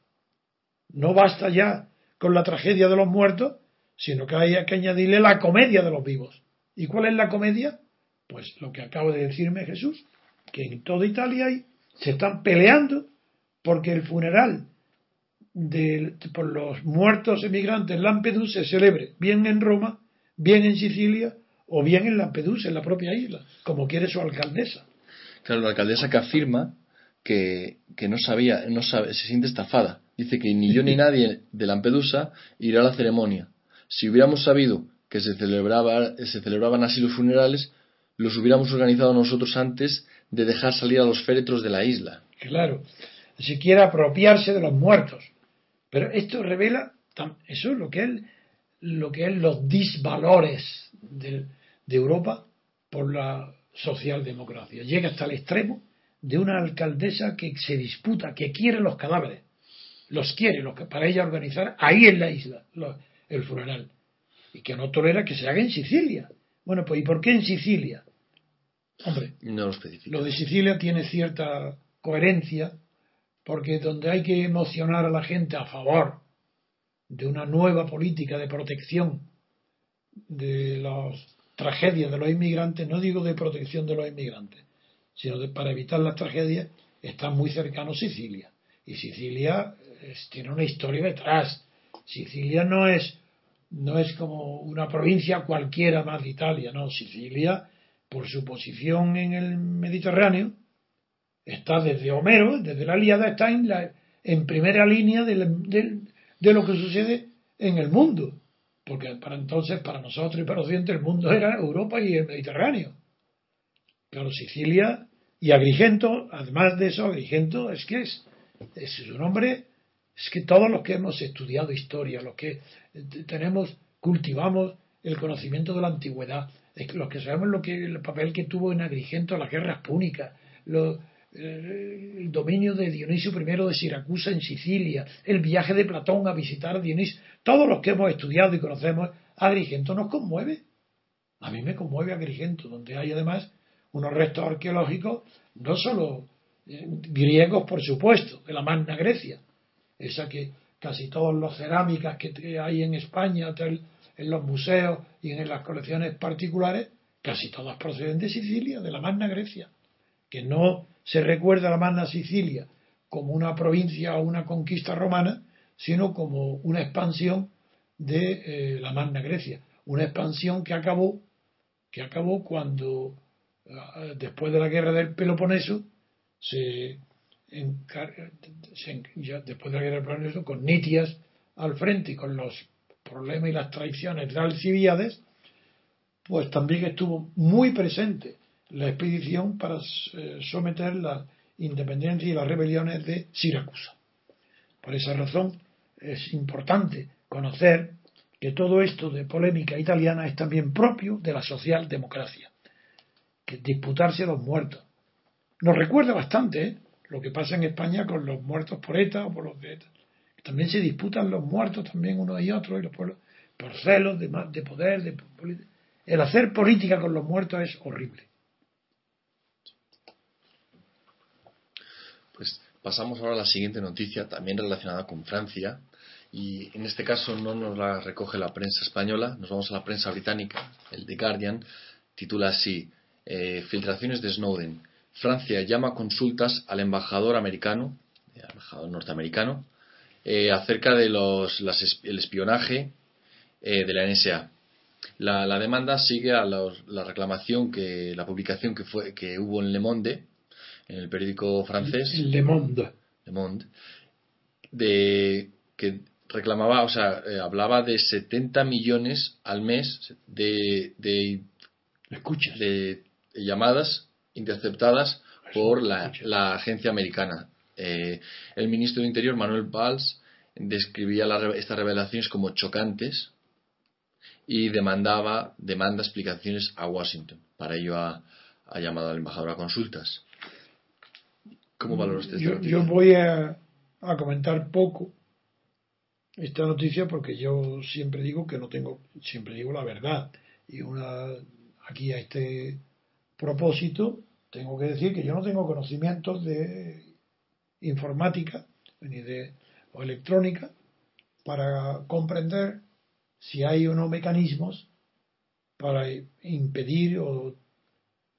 No basta ya con la tragedia de los muertos, sino que hay que añadirle la comedia de los vivos. ¿Y cuál es la comedia? Pues lo que acaba de decirme Jesús, que en toda Italia hay, se están peleando porque el funeral de, por los muertos emigrantes en Lampedusa se celebre bien en Roma, bien en Sicilia o bien en Lampedusa, en la propia isla, como quiere su alcaldesa. Claro, la alcaldesa que afirma que, que no sabía, no sabe, se siente estafada. Dice que ni yo ni nadie de Lampedusa irá a la ceremonia. Si hubiéramos sabido que se, celebraba, se celebraban así los funerales, los hubiéramos organizado nosotros antes de dejar salir a los féretros de la isla. Claro, si quiere apropiarse de los muertos. Pero esto revela, eso es lo que es, lo que es los disvalores de, de Europa por la socialdemocracia. Llega hasta el extremo de una alcaldesa que se disputa, que quiere los cadáveres, los quiere, los que, para ella organizar ahí en la isla el funeral, y que no tolera que se haga en Sicilia. Bueno, pues ¿y por qué en Sicilia? Hombre, no lo, lo de Sicilia tiene cierta coherencia, porque donde hay que emocionar a la gente a favor de una nueva política de protección de las tragedias de los inmigrantes, no digo de protección de los inmigrantes, sino de, para evitar las tragedias, está muy cercano Sicilia. Y Sicilia tiene una historia detrás. Sicilia no es, no es como una provincia cualquiera más de Italia, no. Sicilia, por su posición en el Mediterráneo, está desde Homero, desde la Líada, está en, la, en primera línea de, lo que sucede en el mundo. Porque para entonces, para nosotros y para Occidente, el mundo era Europa y el Mediterráneo. Claro, Sicilia y Agrigento, además de eso, Agrigento es que es, es un nombre, es que todos los que hemos estudiado historia, los que tenemos, cultivamos el conocimiento de la antigüedad, los que sabemos lo que el papel que tuvo en Agrigento las guerras púnicas, el dominio de Dionisio I de Siracusa en Sicilia, el viaje de Platón a visitar a Dionisio, todos los que hemos estudiado y conocemos, Agrigento nos conmueve. A mí me conmueve Agrigento, donde hay además unos restos arqueológicos no solo eh, griegos, por supuesto, de la Magna Grecia, esa que casi todas las cerámicas que hay en España, en los museos y en las colecciones particulares, casi todas proceden de Sicilia, de la Magna Grecia, que no se recuerda la Magna Sicilia como una provincia o una conquista romana, sino como una expansión de eh, la Magna Grecia, una expansión que acabó, que acabó cuando eh, después de la guerra del Peloponeso se, después de la guerra del Peloponeso con Nitias al frente y con los problemas y las traiciones de Alcibiades, pues también estuvo muy presente la expedición para eh, someter la independencia y las rebeliones de Siracusa. Por esa razón es importante conocer que todo esto de polémica italiana es también propio de la socialdemocracia, que disputarse los muertos. Nos recuerda bastante ¿eh? Lo que pasa en España con los muertos por ETA o por los de ETA. También se disputan los muertos también unos y otros y los pueblos por celos de, de poder, de el hacer política con los muertos es horrible. Pues pasamos ahora a la siguiente noticia, también relacionada con Francia, y en este caso no nos la recoge la prensa española, nos vamos a la prensa británica, el The Guardian, titula así, eh, Filtraciones de Snowden. Francia llama consultas al embajador americano, al embajador norteamericano, eh, acerca de los, el espionaje eh, de la NSA. La, demanda sigue a la reclamación que la publicación que fue que hubo en Le Monde, en el periódico francés. Le Monde. Le Monde. De que reclamaba, o sea, eh, hablaba de 70 millones al mes de, de, Escuchas. de llamadas interceptadas por la, la, agencia americana. Eh, el ministro de Interior, Manuel Valls, describía estas revelaciones como chocantes y demandaba demanda explicaciones a Washington. Para ello ha, llamado al embajador a consultas. ¿Cómo valora usted yo, yo voy a, comentar poco esta noticia porque yo siempre digo que no tengo, siempre digo la verdad. Y una aquí a este propósito tengo que decir que yo no tengo conocimientos de informática ni de o electrónica para comprender si hay o no mecanismos para impedir o,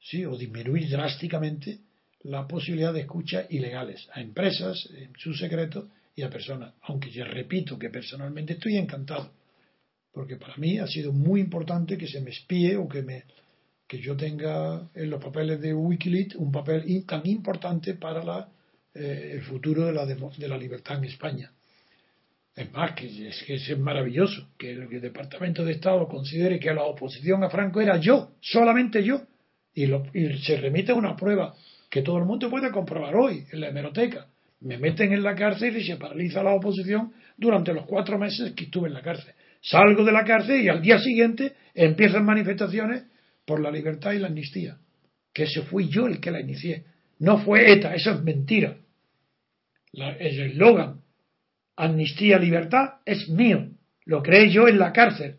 sí, o disminuir drásticamente la posibilidad de escucha ilegales a empresas en su secreto y a personas. Aunque yo repito que personalmente estoy encantado, porque para mí ha sido muy importante que se me espíe o que me que yo tenga en los papeles de Wikileaks un papel tan importante para la, eh, el futuro de la, de la libertad en España. Es más, que es, que es maravilloso que el, Departamento de Estado considere que la oposición a Franco era yo, solamente yo, y, se remite a una prueba que todo el mundo puede comprobar hoy en la hemeroteca. Me meten en la cárcel y se paraliza la oposición durante los cuatro meses que estuve en la cárcel. Salgo de la cárcel y al día siguiente empiezan manifestaciones por la libertad y la amnistía. Que ese fui yo el que la inicié. No fue ETA, eso es mentira. La, el eslogan amnistía, libertad, es mío. Lo creé yo en la cárcel.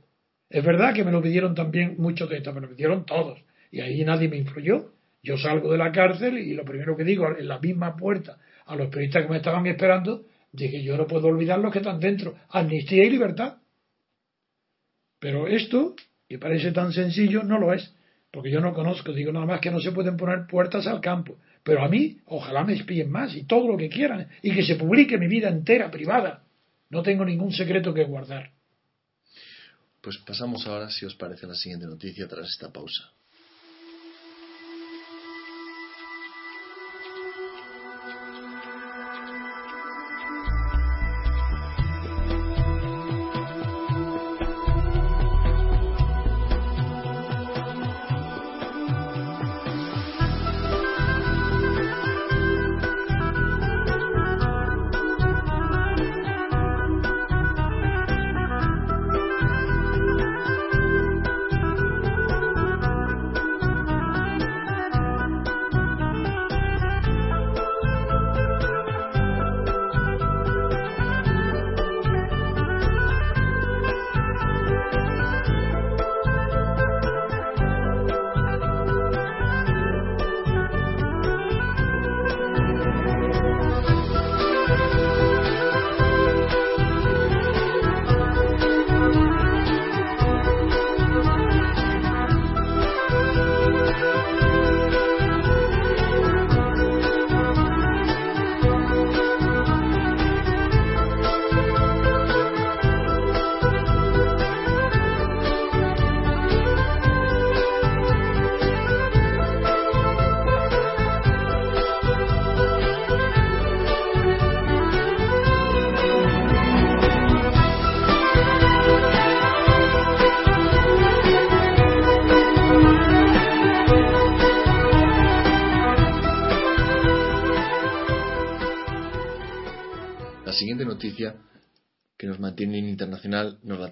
Es verdad que me lo pidieron también muchos de estos, me lo pidieron todos. Y ahí nadie me influyó. Yo salgo de la cárcel y lo primero que digo en la misma puerta a los periodistas que me estaban esperando, dije yo no puedo olvidar los que están dentro. Amnistía y libertad. Pero esto, que parece tan sencillo, no lo es. Porque yo no conozco, digo nada más que no se pueden poner puertas al campo. Pero a mí, ojalá me espíen más y todo lo que quieran y que se publique mi vida entera privada. No tengo ningún secreto que guardar. Pues pasamos ahora, si os parece, a la siguiente noticia tras esta pausa.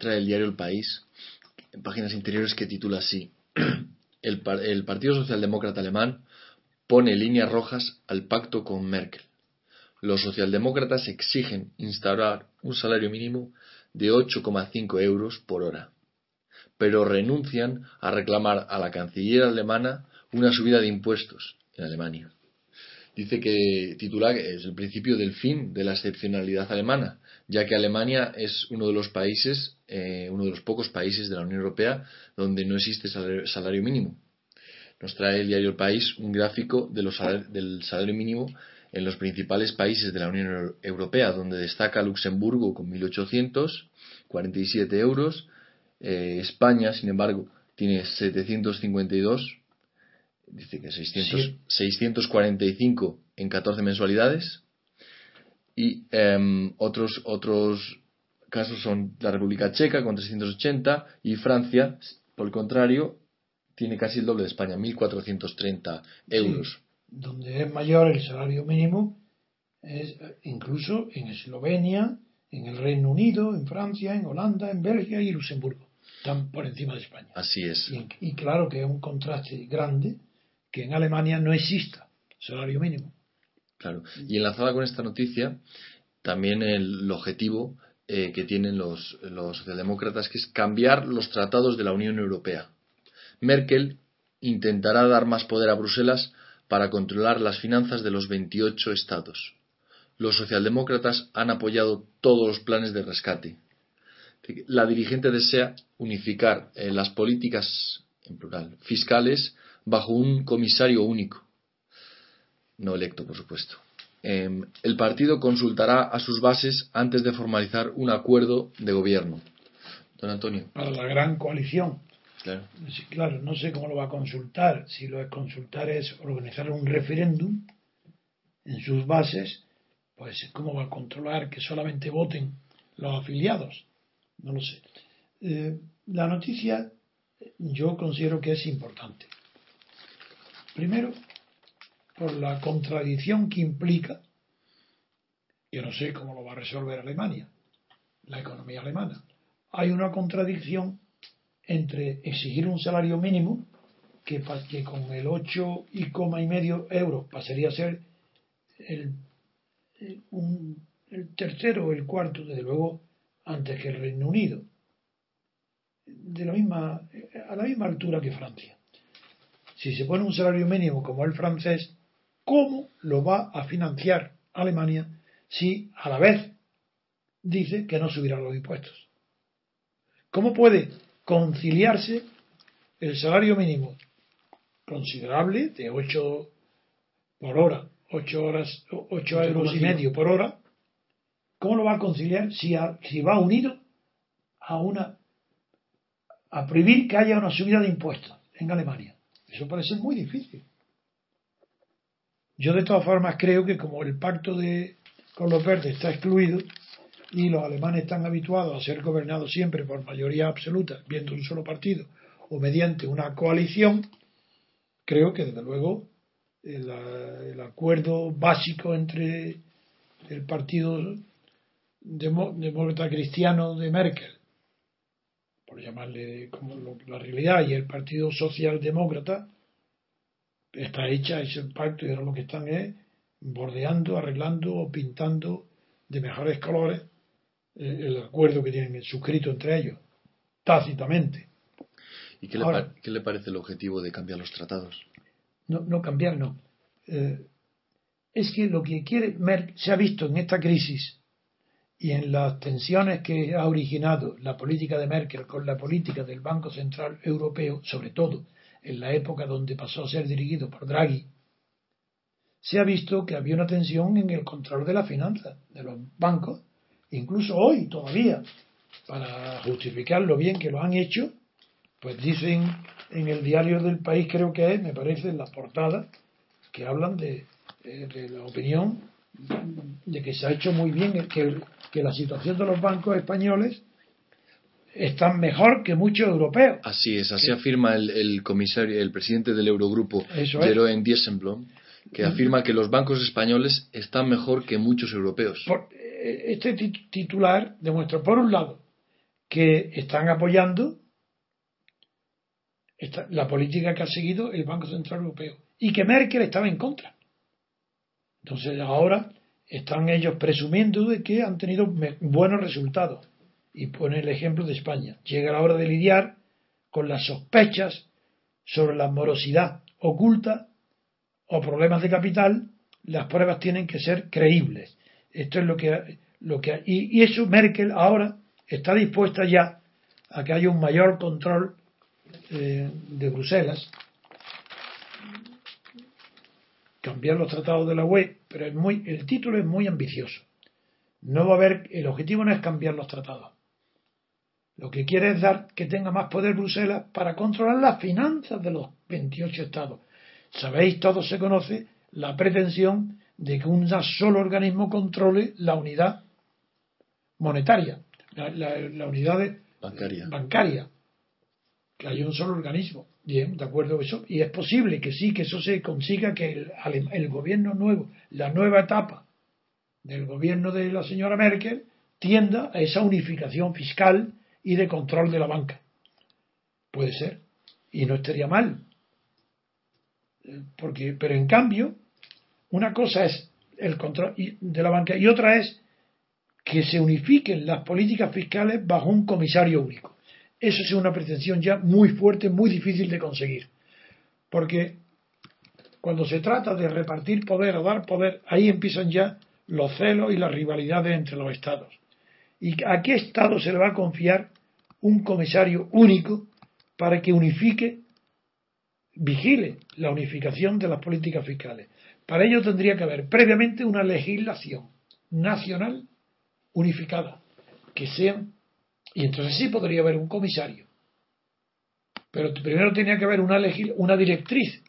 Internacional nos la trae el diario El País, en páginas interiores que titula así: el, el Partido Socialdemócrata Alemán pone líneas rojas al pacto con Merkel. Los socialdemócratas exigen instaurar un salario mínimo de 8,5 euros por hora, pero renuncian a reclamar a la canciller alemana una subida de impuestos en Alemania. Dice que titula es el principio del fin de la excepcionalidad alemana, ya que Alemania es uno de los países, eh, uno de los pocos países de la Unión Europea donde no existe salario, mínimo. Nos trae el diario El País un gráfico de los del salario mínimo en los principales países de la Unión Europea, donde destaca Luxemburgo con 1.847 euros, eh, España, sin embargo, tiene 752, dice que 600, 645 en 14 mensualidades, y em, otros, otros casos son la República Checa con 380 y Francia, por el contrario, tiene casi el doble de España, 1.430 euros donde es mayor el salario mínimo, es incluso en Eslovenia, en el Reino Unido, en Francia, en Holanda, en Bélgica y Luxemburgo. Están por encima de España. Así es. Y, claro que es un contraste grande que en Alemania no exista salario mínimo. Claro. Y enlazada con esta noticia, también el, objetivo eh, que tienen los, los socialdemócratas, que es cambiar los tratados de la Unión Europea. Merkel intentará dar más poder a Bruselas para controlar las finanzas de los 28 estados. Los socialdemócratas han apoyado todos los planes de rescate. La dirigente desea unificar eh, las políticas, en plural, fiscales bajo un comisario único, no electo, por supuesto. Em, el partido consultará a sus bases antes de formalizar un acuerdo de gobierno. Don Antonio. Para la gran coalición. Claro. claro, no sé cómo lo va a consultar. Si lo de consultar es organizar un referéndum en sus bases, pues cómo va a controlar que solamente voten los afiliados. No lo sé. Eh, la noticia yo considero que es importante. Primero, por la contradicción que implica, que no sé cómo lo va a resolver Alemania, la economía alemana. Hay una contradicción entre exigir un salario mínimo que, con el 8 y coma y medio euros pasaría a ser el, el tercero o el cuarto, desde luego, antes que el Reino Unido, de la misma, a la misma altura que Francia. Si se pone un salario mínimo como el francés, ¿cómo lo va a financiar Alemania si a la vez dice que no subirá los impuestos? ¿Cómo puede conciliarse el salario mínimo considerable de 8 por hora, 8 horas, 8 euros y medio por hora, ¿cómo lo va a conciliar si, si va unido a una a prohibir que haya una subida de impuestos en Alemania? Eso parece muy difícil. Yo de todas formas creo que como el pacto de con los verdes está excluido, y los alemanes están habituados a ser gobernados siempre por mayoría absoluta, viendo un solo partido, o mediante una coalición, creo que desde luego el, acuerdo básico entre el partido demócrata cristiano de Merkel, por llamarle como la realidad, y el partido socialdemócrata, está hecha ese pacto y ahora lo que están es bordeando, arreglando o pintando de mejores colores eh, el acuerdo que tienen suscrito entre ellos, tácitamente. ¿Y qué le, parece el objetivo de cambiar los tratados? No, no cambiar, no. Eh, es que lo que quiere Merck se ha visto en esta crisis y en las tensiones que ha originado la política de Merkel con la política del Banco Central Europeo, sobre todo en la época donde pasó a ser dirigido por Draghi, se ha visto que había una tensión en el control de la finanza de los bancos incluso hoy todavía, para justificar lo bien que lo han hecho, pues dicen en el diario del país, creo que es, me parece, en la portada, que hablan de, eh, la opinión de que se ha hecho muy bien, que, que la situación de los bancos españoles está mejor que muchos europeos. Así es, así afirma el, comisario, el presidente del Eurogrupo, Jeroen Diessenblom, que afirma que los bancos españoles están mejor que muchos europeos este titular demuestra, por un lado, que están apoyando la política que ha seguido el Banco Central Europeo y que Merkel estaba en contra. Entonces ahora están ellos presumiendo de que han tenido buenos resultados. Y pone el ejemplo de España. Llega la hora de lidiar con las sospechas sobre la morosidad oculta o problemas de capital, las pruebas tienen que ser creíbles. Esto es lo que, lo que y, y eso Merkel ahora está dispuesta ya a que haya un mayor control eh, de Bruselas, cambiar los tratados de la UE, pero es muy, el título es muy ambicioso. No va a haber, el objetivo no es cambiar los tratados. Lo que quiere es dar que tenga más poder Bruselas para controlar las finanzas de los 28 estados. Sabéis, todo se conoce la pretensión de que un solo organismo controle la unidad monetaria, la, unidad bancaria. bancaria que haya un solo organismo. Bien, de acuerdo eso. Y es posible que sí, que eso se consiga, que el, el gobierno nuevo, la nueva etapa del gobierno de la señora Merkel, tienda a esa unificación fiscal y de control de la banca. Puede ser. Y no estaría mal. Porque, pero en cambio, una cosa es el control de la banca y otra es que se unifiquen las políticas fiscales bajo un comisario único. Eso es una pretensión ya muy fuerte, muy difícil de conseguir. Porque cuando se trata de repartir poder o dar poder, ahí empiezan ya los celos y las rivalidades entre los estados. ¿Y a qué estado se le va a confiar un comisario único para que unifique, vigile la unificación de las políticas fiscales? Para ello tendría que haber previamente una legislación nacional unificada, que sean y entonces sí podría haber un comisario. Pero primero tenía que haber una, una directriz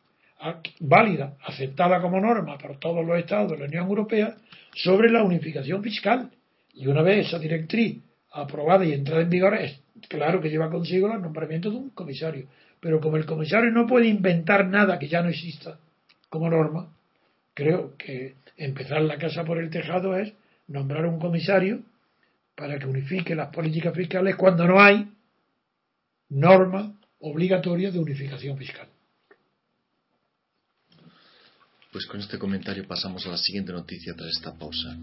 válida, aceptada como norma por todos los estados de la Unión Europea, sobre la unificación fiscal. Y una vez esa directriz aprobada y entrada en vigor, es claro que lleva consigo el nombramiento de un comisario. Pero como el comisario no puede inventar nada que ya no exista como norma, creo que empezar la casa por el tejado es nombrar un comisario para que unifique las políticas fiscales cuando no hay norma obligatoria de unificación fiscal. Pues con este comentario pasamos a la siguiente noticia tras esta pausa.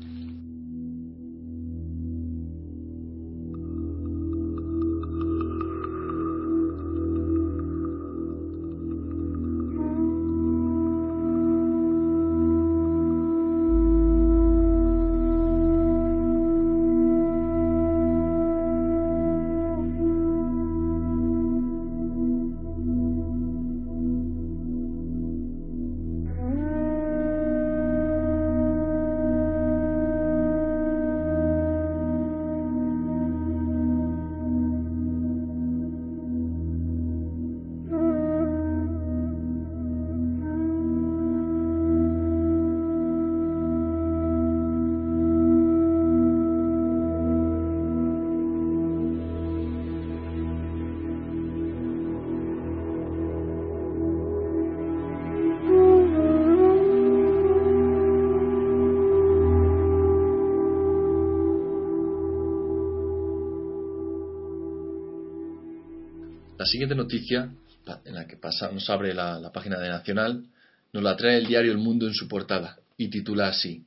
En la que pasa, nos abre la, página de Nacional, nos la trae el diario El Mundo en su portada y titula así: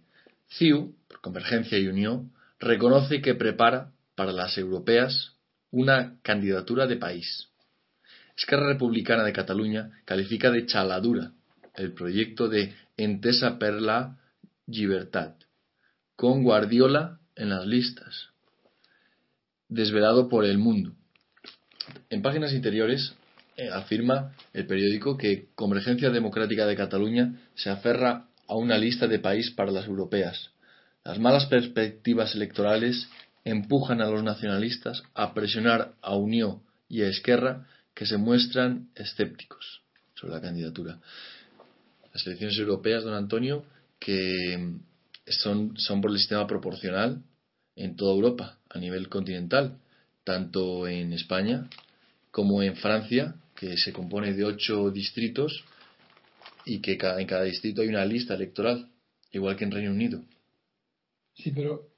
CIU, por Convergencia y Unión, reconoce que prepara para las europeas una candidatura de país. Esquerra Republicana de Cataluña califica de chaladura el proyecto de Entesa per la Llibertat, con Guardiola en las listas, desvelado por El Mundo. En páginas interiores afirma el periódico que Convergencia Democrática de Cataluña se aferra a una lista de país para las europeas. Las malas perspectivas electorales empujan a los nacionalistas a presionar a Unión y a Esquerra que se muestran escépticos sobre la candidatura. Las elecciones europeas, don Antonio, que son, son por el sistema proporcional en toda Europa, a nivel continental, tanto en España como en Francia, que se compone de ocho distritos y que en cada distrito hay una lista electoral, igual que en Reino Unido. Sí, pero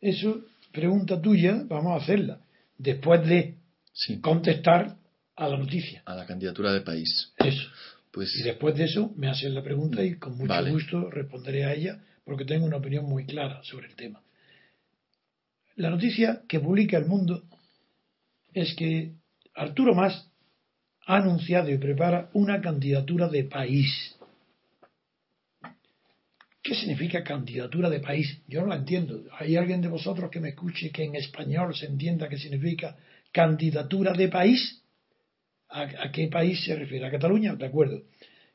eso, pregunta tuya, vamos a hacerla, después de Sí, contestar a la noticia. a la candidatura de país. Eso. Pues Y después de eso me hacen la pregunta y con mucho Vale. gusto responderé a ella porque tengo una opinión muy clara sobre el tema. La noticia que publica El Mundo es que Arturo Mas ha anunciado y prepara una candidatura de país. ¿Qué significa candidatura de país? Yo no la entiendo. ¿Hay alguien de vosotros que me escuche que en español se entienda qué significa candidatura de país? ¿A, qué país se refiere? ¿A Cataluña? De acuerdo.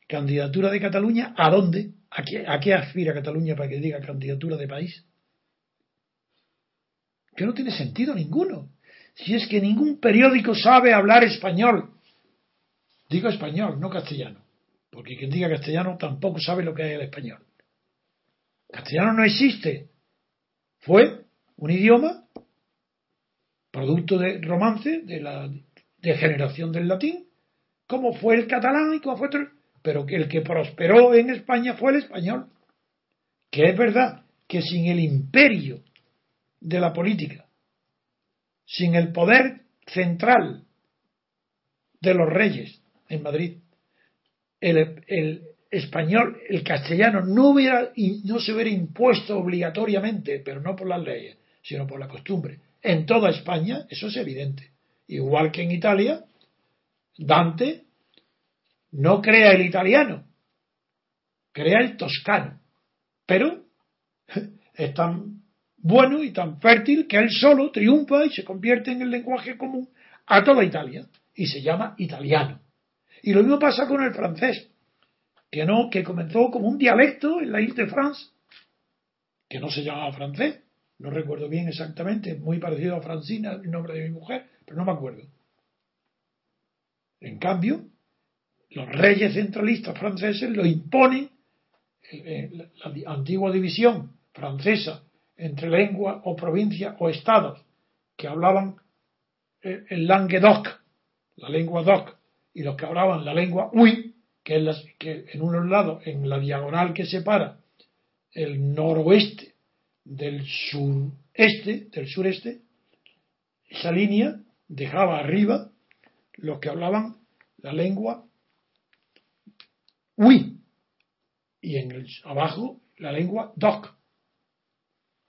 ¿Candidatura de Cataluña? ¿A dónde? ¿A qué, a qué aspira Cataluña para que diga candidatura de país? Que no tiene sentido ninguno. Si es que ningún periódico sabe hablar español. Digo español, no castellano. Porque quien diga castellano tampoco sabe lo que es el español. Castellano no existe. Fue un idioma producto de romance, de la degeneración del latín, como fue el catalán y como fue otro, pero que el que prosperó en España fue el español. Que es verdad que sin el imperio de la política, sin el poder central de los reyes en Madrid, el, español, el castellano no hubiera no se hubiera impuesto obligatoriamente, pero no por las leyes, sino por la costumbre, en toda España, eso es evidente. Igual que en Italia, Dante no crea el italiano, crea el toscano, pero es tan bueno y tan fértil que él solo triunfa y se convierte en el lenguaje común a toda Italia y se llama italiano. Y lo mismo pasa con el francés, que no, que comenzó como un dialecto en la Ile de France, que no se llamaba francés, no recuerdo bien exactamente, muy parecido a Francina, el nombre de mi mujer, pero no me acuerdo. En cambio, los reyes centralistas franceses lo imponen eh, la, la antigua división francesa entre lengua o provincia o estados que hablaban eh, el Languedoc, la lengua doc, y los que hablaban la lengua Ui, que, es la, que en unos lados, en la diagonal que separa el noroeste del sureste, del sureste, esa línea dejaba arriba los que hablaban la lengua Ui y en el abajo la lengua Doc,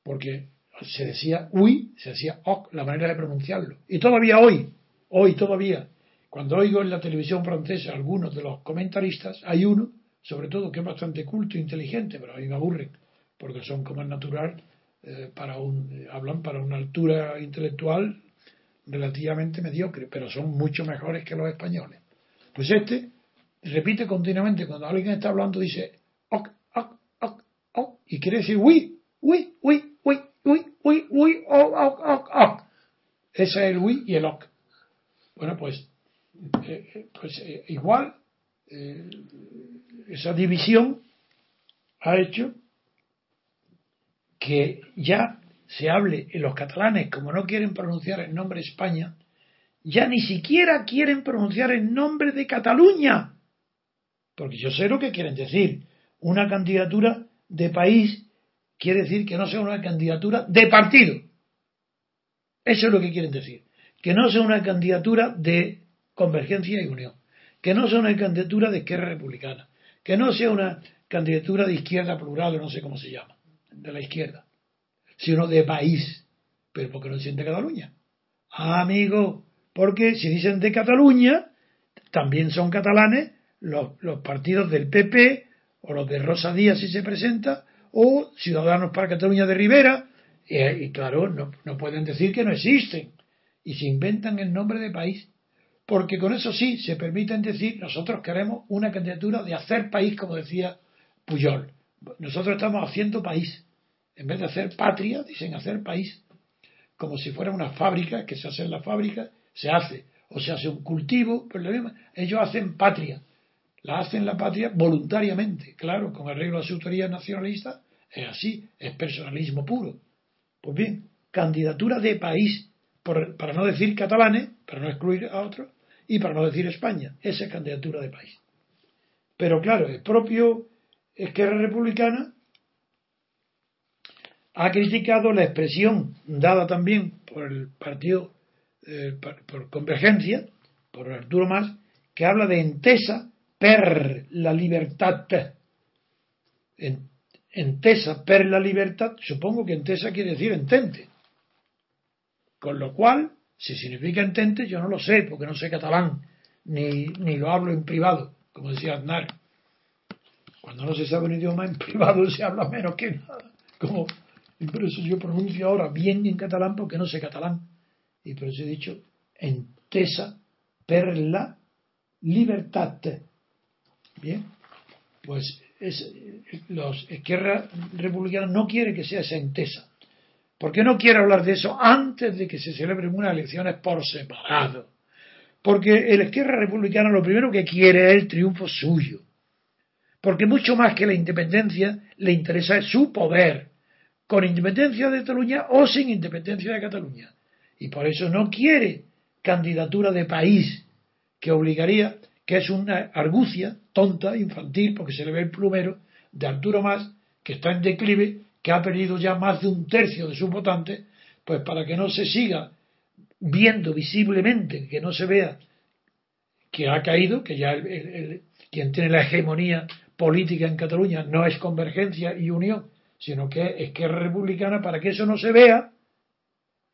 porque se decía Ui, se decía Oc, la manera de pronunciarlo. Y todavía hoy, hoy todavía, cuando oigo en la televisión francesa algunos de los comentaristas, hay uno, sobre todo, que es bastante culto e inteligente, pero a me aburren, porque son como es natural, eh, para un, eh, hablan para una altura intelectual relativamente mediocre, pero son mucho mejores que los españoles. Pues este repite continuamente, cuando alguien está hablando, dice ok, ok, ok, ok, y quiere decir oui, oui, oui, oui, oui, oui, oui, ok, ok, ok. Ese es el oui y el ok. Bueno, pues, eh, pues eh, igual, eh, esa división ha hecho que ya se hable en los catalanes, como no quieren pronunciar el nombre España, ya ni siquiera quieren pronunciar el nombre de Cataluña. Porque yo sé lo que quieren decir. Una candidatura de país quiere decir que no sea una candidatura de partido. Eso es lo que quieren decir. Que no sea una candidatura de convergencia y unión. Que no sea una candidatura de izquierda republicana. Que no sea una candidatura de izquierda plural, o no sé cómo se llama, de la izquierda. Sino de país. Pero ¿por qué no dicen de Cataluña? Ah, amigo, porque si dicen de Cataluña, también son catalanes los, partidos del PP o los de Rosa Díaz si se presenta, o Ciudadanos para Cataluña de Rivera, y, y claro, no, no, pueden decir que no existen, y se inventan el nombre de país, porque con eso sí se permiten decir, nosotros queremos una candidatura de hacer país, como decía Puyol. Nosotros estamos haciendo país. En vez de hacer patria, dicen hacer país. Como si fuera una fábrica, que se hace en la fábrica, se hace. O se hace un cultivo, pues lo mismo. Ellos hacen patria la hacen la patria voluntariamente, claro, con arreglo a su autoría nacionalista, es así, es personalismo puro. Pues bien, candidatura de país, por, para no decir catalanes, para no excluir a otros, y para no decir España, esa es candidatura de país. Pero claro, el propio Esquerra Republicana ha criticado la expresión dada también por el partido eh, por Convergencia, por Arturo Más, que habla de entesa per la libertad. Entesa per la libertad, supongo que entesa quiere decir entente. Con lo cual, si significa entente, yo no lo sé, porque no sé catalán, ni, ni lo hablo en privado, como decía Aznar. Cuando no se sabe un idioma en privado se habla menos que nada. Como, por eso yo pronuncio ahora bien en catalán porque no sé catalán. Y por eso he dicho entesa per la libertad. Bien, pues es, los izquierda republicana no quiere que sea esa entesa. ¿Por qué no quiere hablar de eso antes de que se celebren unas elecciones por separado? Porque el izquierda republicana lo primero que quiere es el triunfo suyo. Porque mucho más que la independencia le interesa su poder, con independencia de Cataluña o sin independencia de Cataluña. Y por eso no quiere candidatura de país que obligaría, que es una argucia tonta, infantil, porque se le ve el plumero de Arturo Más, que está en declive, que ha perdido ya más de un tercio de sus votantes, pues para que no se siga viendo visiblemente, que no se vea que ha caído, que ya quien tiene la hegemonía política en Cataluña no es convergencia y unión, sino que es que es republicana, para que eso no se vea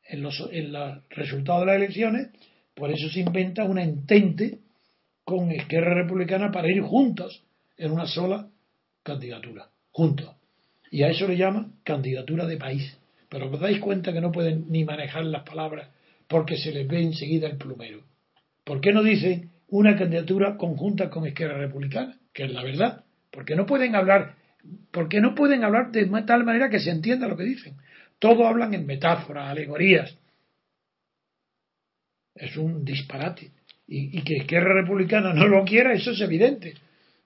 en los, en resultados de las elecciones, por eso se inventa una entente con Izquierda Republicana para ir juntos en una sola candidatura, juntos. Y a eso le llaman candidatura de país. Pero os dais cuenta que no pueden ni manejar las palabras porque se les ve enseguida el plumero. ¿Por qué no dicen una candidatura conjunta con Izquierda Republicana? Que es la verdad. Porque no pueden hablar, porque no pueden hablar de tal manera que se entienda lo que dicen. Todo hablan en metáforas, alegorías. Es un disparate. Y, que Izquierda Republicana no lo quiera, eso es evidente.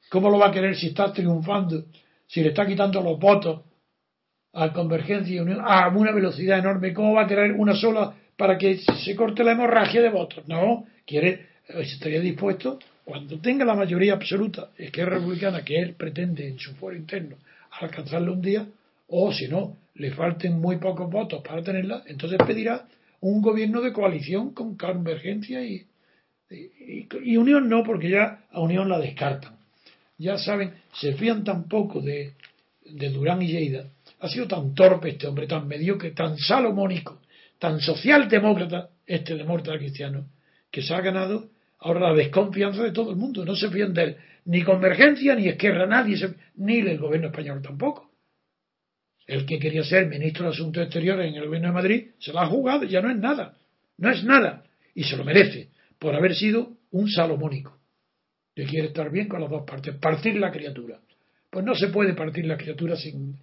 ¿Cómo lo va a querer si está triunfando, si le está quitando los votos a Convergencia y Unión a una velocidad enorme? ¿Cómo va a querer una sola para que se corte la hemorragia de votos? No, quiere, eh, estaría dispuesto, cuando tenga la mayoría absoluta, Izquierda Republicana, que él pretende en su foro interno alcanzarlo un día, o si no, le falten muy pocos votos para tenerla, entonces pedirá un gobierno de coalición con convergencia y, Unión no, porque ya a Unión la descartan. Ya saben, se fían tan poco de, Durán y Lleida. Ha sido tan torpe este hombre, tan mediocre, tan salomónico, tan socialdemócrata, este de Cristiano, que se ha ganado ahora la desconfianza de todo el mundo. No se fían de él, ni Convergencia, ni Izquierda, nadie, ni del gobierno español tampoco. El que quería ser ministro de Asuntos Exteriores en el gobierno de Madrid, se lo ha jugado, ya no es nada, no es nada, y se lo merece, por haber sido un salomónico, que quiere estar bien con las dos partes, partir la criatura. Pues no se puede partir la criatura sin,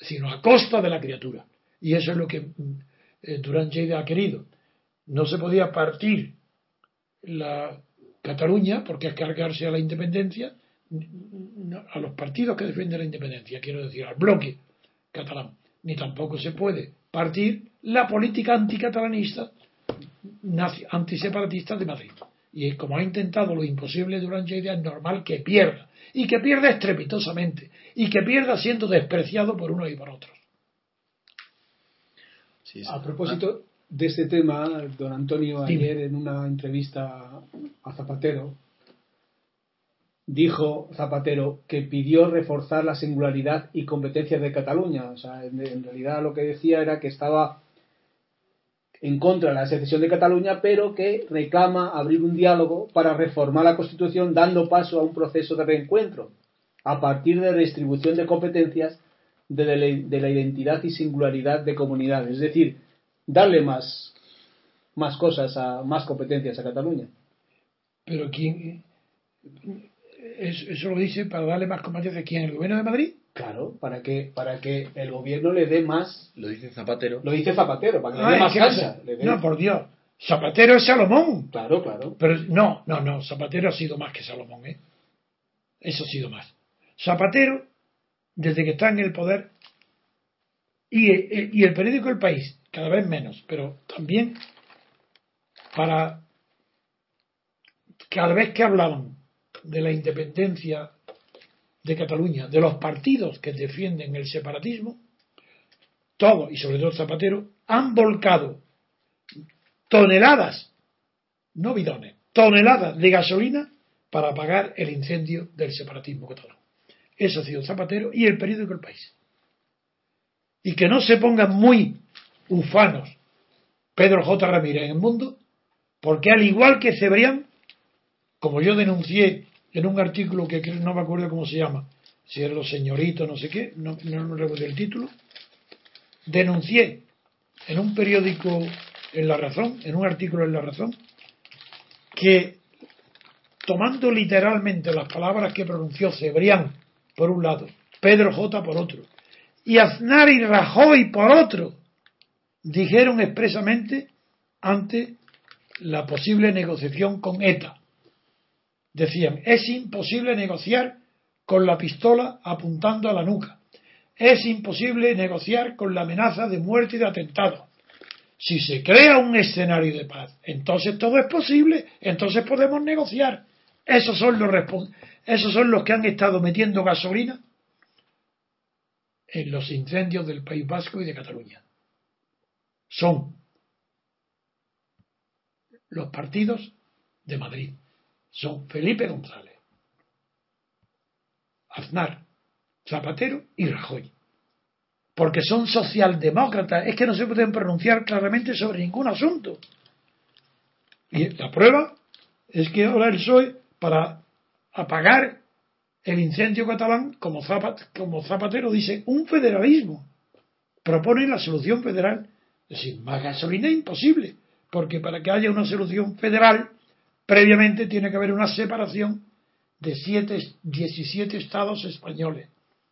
sino a costa de la criatura. Y eso es lo que eh, Durán Lleida ha querido. No se podía partir la Cataluña porque es cargarse a la independencia, a los partidos que defienden la independencia, quiero decir, al bloque catalán, ni tampoco se puede partir la política anticatalanista, antiseparatista de Madrid. Y como ha intentado lo imposible durante Lleida, es normal que pierda. Y que pierda estrepitosamente. Y que pierda siendo despreciado por uno y por otros. A propósito de este tema, don Antonio, ayer en una entrevista a Zapatero, dijo Zapatero que pidió reforzar la singularidad y competencias de Cataluña. O sea, en, realidad lo que decía era que estaba en contra de la secesión de Cataluña, pero que reclama abrir un diálogo para reformar la Constitución dando paso a un proceso de reencuentro a partir de redistribución de competencias de, la identidad y singularidad de comunidades. Es decir, darle más, más cosas, a, más competencias a Cataluña. Pero ¿quién, eso lo dice para darle más competencia a quién, el gobierno de Madrid. Claro, para que, para que el gobierno le dé más. Lo dice Zapatero. Lo dice Zapatero, para que le dé más cancha. No, por Dios. Zapatero es Salomón. Claro, claro. Pero no, no, no. Zapatero ha sido más que Salomón, ¿eh? Eso ha sido más. Zapatero, desde que está en el poder, y, y el periódico El País, cada vez menos, pero también para cada vez que hablaban de la independencia de Cataluña, de los partidos que defienden el separatismo, todos, y sobre todo Zapatero, han volcado toneladas, no bidones, toneladas de gasolina para apagar el incendio del separatismo catalán. Eso ha sido Zapatero y el periódico El País. Y que no se pongan muy ufanos Pedro J. Ramírez en el mundo, porque al igual que Cebrián, como yo denuncié en un artículo que no me acuerdo cómo se llama, si era los señoritos, no sé qué, no, recuerdo el título, denuncié en un periódico en La Razón, en un artículo en La Razón, que tomando literalmente las palabras que pronunció Cebrián por un lado, Pedro J por otro, y Aznar y Rajoy por otro, dijeron expresamente ante la posible negociación con ETA. Decían, es imposible negociar con la pistola apuntando a la nuca. Es imposible negociar con la amenaza de muerte y de atentado. Si se crea un escenario de paz, entonces todo es posible, entonces podemos negociar. Esos son los, esos son los que han estado metiendo gasolina en los incendios del País Vasco y de Cataluña. Son los partidos de Madrid. Son Felipe González, Aznar, Zapatero y Rajoy. Porque son socialdemócratas. Es que no se pueden pronunciar claramente sobre ningún asunto. Y la prueba es que ahora el PSOE, para apagar el incendio catalán, como, Zapatero dice, un federalismo. Propone la solución federal. Es decir, más gasolina imposible. Porque para que haya una solución federal, previamente tiene que haber una separación de siete, 17 estados españoles,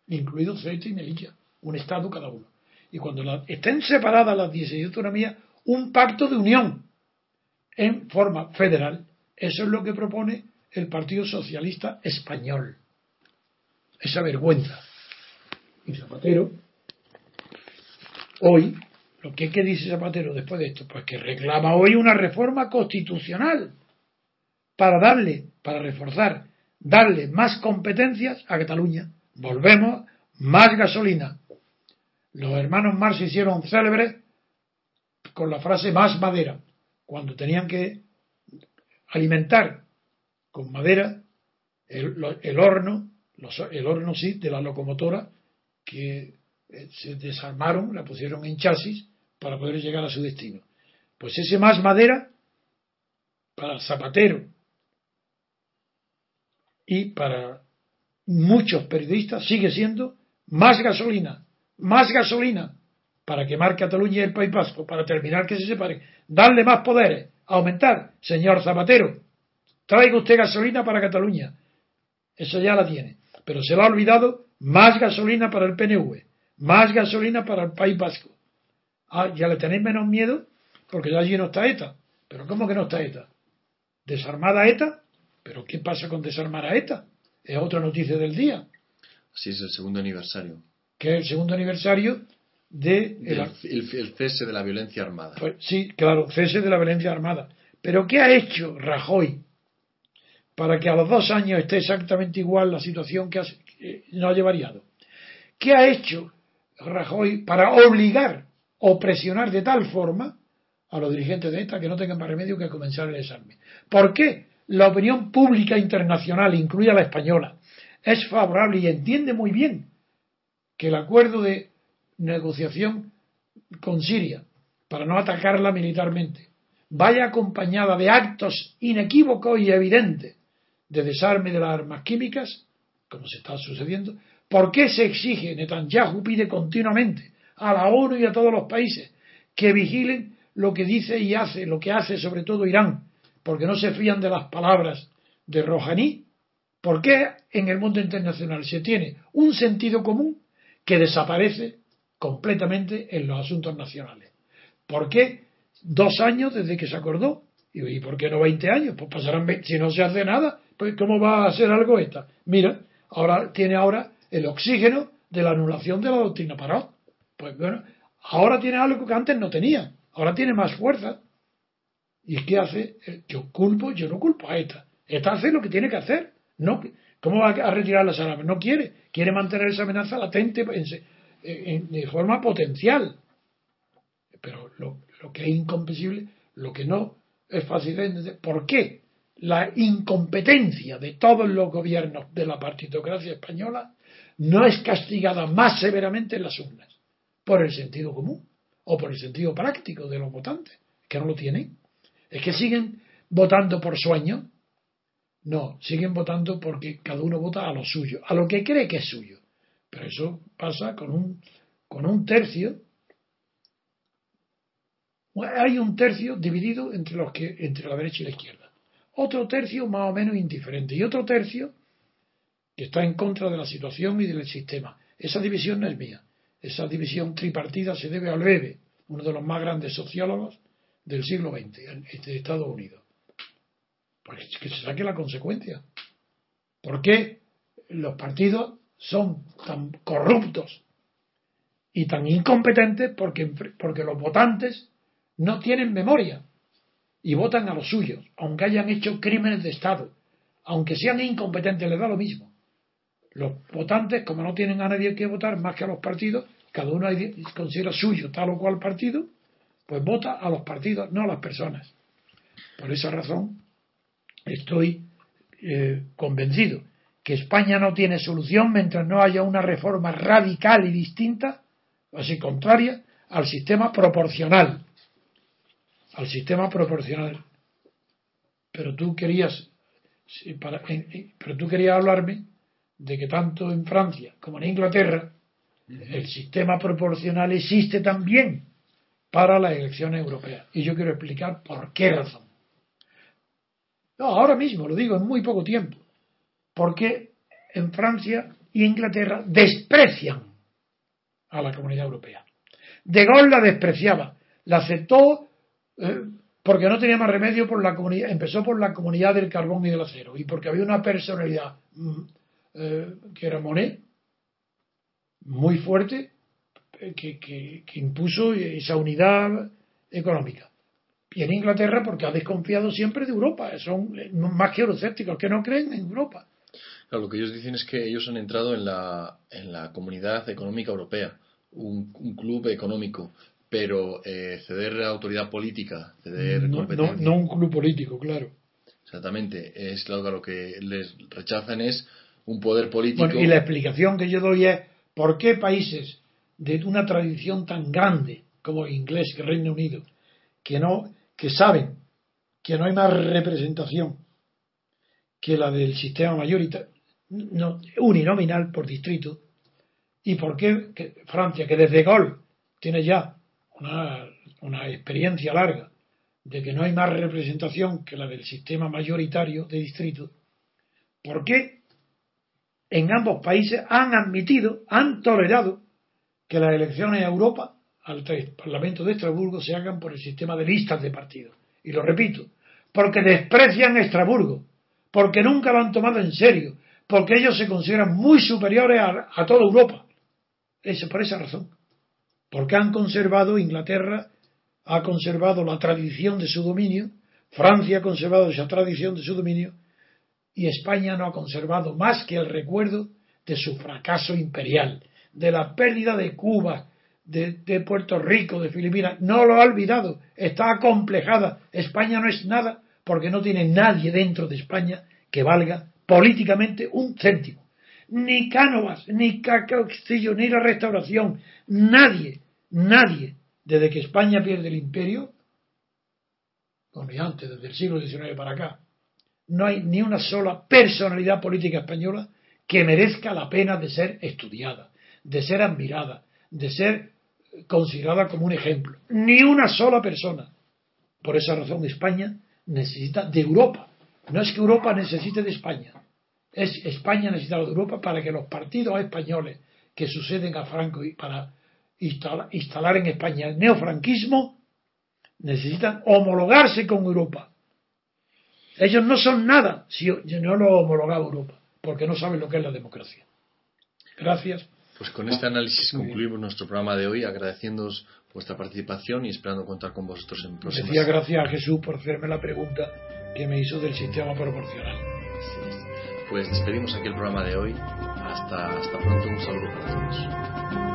incluidos Ceuta y Melilla, un estado cada uno. Y cuando estén separadas las 17 autonomías, un pacto de unión en forma federal. Eso es lo que propone el Partido Socialista Español. Esa vergüenza. Y Zapatero, hoy, lo que, que dice Zapatero después de esto, pues que reclama hoy una reforma constitucional para darle, para reforzar darle más competencias a Cataluña. Volvemos, más gasolina. Los hermanos Marx se hicieron célebres con la frase más madera, cuando tenían que alimentar con madera el, horno, el horno sí, de la locomotora que eh, se desarmaron, la pusieron en chasis para poder llegar a su destino. Pues ese más madera para Zapatero y para muchos periodistas sigue siendo más gasolina, más gasolina para quemar Cataluña y el País Vasco, para terminar que se separen, darle más poderes, aumentar, señor Zapatero, traiga usted gasolina para Cataluña, eso ya la tiene, pero se le ha olvidado más gasolina para el PNV, más gasolina para el País Vasco. Ah, ya le tenéis menos miedo porque ya allí no está ETA. Pero ¿cómo que no está ETA? ¿Desarmada ETA? Pero ¿qué pasa con desarmar a ETA? Es otra noticia del día. Sí, es el segundo aniversario. Que es el segundo aniversario de el, cese de la violencia armada. Pues, sí, claro, cese de la violencia armada. Pero ¿qué ha hecho Rajoy para que a los dos años esté exactamente igual la situación que, no haya variado? ¿Qué ha hecho Rajoy para obligar o presionar de tal forma a los dirigentes de ETA que no tengan más remedio que comenzar el examen? ¿Por qué? La opinión pública internacional, incluida la española, es favorable y entiende muy bien que el acuerdo de negociación con Siria, para no atacarla militarmente, vaya acompañada de actos inequívocos y evidentes de desarme de las armas químicas, como se está sucediendo, ¿por qué se exige, Netanyahu pide continuamente a la ONU y a todos los países que vigilen lo que dice y hace, lo que hace sobre todo Irán, porque no se fían de las palabras de Rojaní. ¿Por qué en el mundo internacional se tiene un sentido común que desaparece completamente en los asuntos nacionales? ¿Por qué dos años desde que se acordó? ¿Y por qué no 20 años? Pues pasarán si no se hace nada, pues ¿cómo va a ser algo esta? Mira, ahora tiene ahora el oxígeno de la anulación de la doctrina Parot. Pues bueno, ahora tiene algo que antes no tenía, ahora tiene más fuerza. ¿Y qué hace? Eh, yo culpo, yo no culpo a ETA. ETA hace lo que tiene que hacer. No, ¿Cómo va a retirar las armas? No quiere. Quiere mantener esa amenaza latente de forma potencial. Pero lo, lo que es incomprensible, lo que no es fácil de entender, ¿por qué la incompetencia de todos los gobiernos de la partitocracia española no es castigada más severamente en las urnas? Por el sentido común o por el sentido práctico de los votantes, que no lo tienen. Es que siguen votando por sueño. No, siguen votando porque cada uno vota a lo suyo, a lo que cree que es suyo. Pero eso pasa con un, con un tercio. Hay un tercio dividido entre, los que, entre la derecha y la izquierda. Otro tercio más o menos indiferente. Y otro tercio que está en contra de la situación y del sistema. Esa división no es mía. Esa división tripartida se debe al Bebe, uno de los más grandes sociólogos del siglo XX, de Estados Unidos. Pues que se saque la consecuencia. ¿Por qué los partidos son tan corruptos y tan incompetentes? Porque, porque los votantes no tienen memoria y votan a los suyos, aunque hayan hecho crímenes de Estado, aunque sean incompetentes, les da lo mismo. Los votantes, como no tienen a nadie que votar más que a los partidos, cada uno considera suyo tal o cual partido, pues vota a los partidos, no a las personas. Por esa razón, estoy eh, convencido que España no tiene solución mientras no haya una reforma radical y distinta, así contraria, al sistema proporcional. Al sistema proporcional. Pero tú querías, para, pero tú querías hablarme de que tanto en Francia como en Inglaterra el sistema proporcional existe también para las elecciones europeas. Y yo quiero explicar por qué razón. No, ahora mismo, lo digo, en muy poco tiempo. Porque en Francia y Inglaterra desprecian a la comunidad europea. De Gaulle la despreciaba, la aceptó eh, porque no tenía más remedio por la comunidad, empezó por la comunidad del carbón y del acero y porque había una personalidad mm, eh, que era Monet, muy fuerte, que, que, que impuso esa unidad económica y en Inglaterra porque ha desconfiado siempre de Europa. Son más que eurocépticos, que no creen en Europa. lo que ellos dicen es que ellos han entrado en la, en la Comunidad Económica Europea, un, club económico, pero eh, ceder la autoridad política, ceder no, no, un club político, claro. Exactamente, es claro que lo que les rechazan es un poder político. y la explicación que yo doy es por qué países de una tradición tan grande como el inglés, que el Reino Unido, que no que saben que no hay más representación que la del sistema mayoritario, no, uninominal por distrito, y por qué Francia, que desde Gaulle tiene ya una, una experiencia larga de que no hay más representación que la del sistema mayoritario de distrito, ¿por qué en ambos países han admitido, han tolerado que las elecciones en Europa al Parlamento de Estrasburgo se hagan por el sistema de listas de partidos. Y lo repito, porque desprecian Estrasburgo, porque nunca lo han tomado en serio, porque ellos se consideran muy superiores a, toda Europa. Es por esa razón. Porque han conservado, Inglaterra ha conservado la tradición de su dominio, Francia ha conservado esa tradición de su dominio, y España no ha conservado más que el recuerdo de su fracaso imperial, de la pérdida de Cuba, de, Puerto Rico, de Filipinas, no lo ha olvidado, está acomplejada. España no es nada porque no tiene nadie dentro de España que valga políticamente un céntimo. Ni Cánovas, ni Castillo, ni la restauración, nadie, nadie, desde que España pierde el imperio, bueno, antes, desde el siglo XIX para acá, no hay ni una sola personalidad política española que merezca la pena de ser estudiada, de ser admirada, de ser considerada como un ejemplo. Ni una sola persona. Por esa razón España necesita de Europa. No es que Europa necesite de España. Es España necesita de Europa para que los partidos españoles que suceden a Franco y para instalar en España el neofranquismo necesitan homologarse con Europa. Ellos no son nada si no lo ha homologado Europa, porque no saben lo que es la democracia. Gracias. Pues con este análisis concluimos nuestro programa de hoy, agradeciéndoos vuestra participación y esperando contar con vosotros en próximas. Decía gracias a Jesús por hacerme la pregunta que me hizo del sistema proporcional. Pues despedimos aquí el programa de hoy. Hasta, hasta pronto. Un saludo para todos.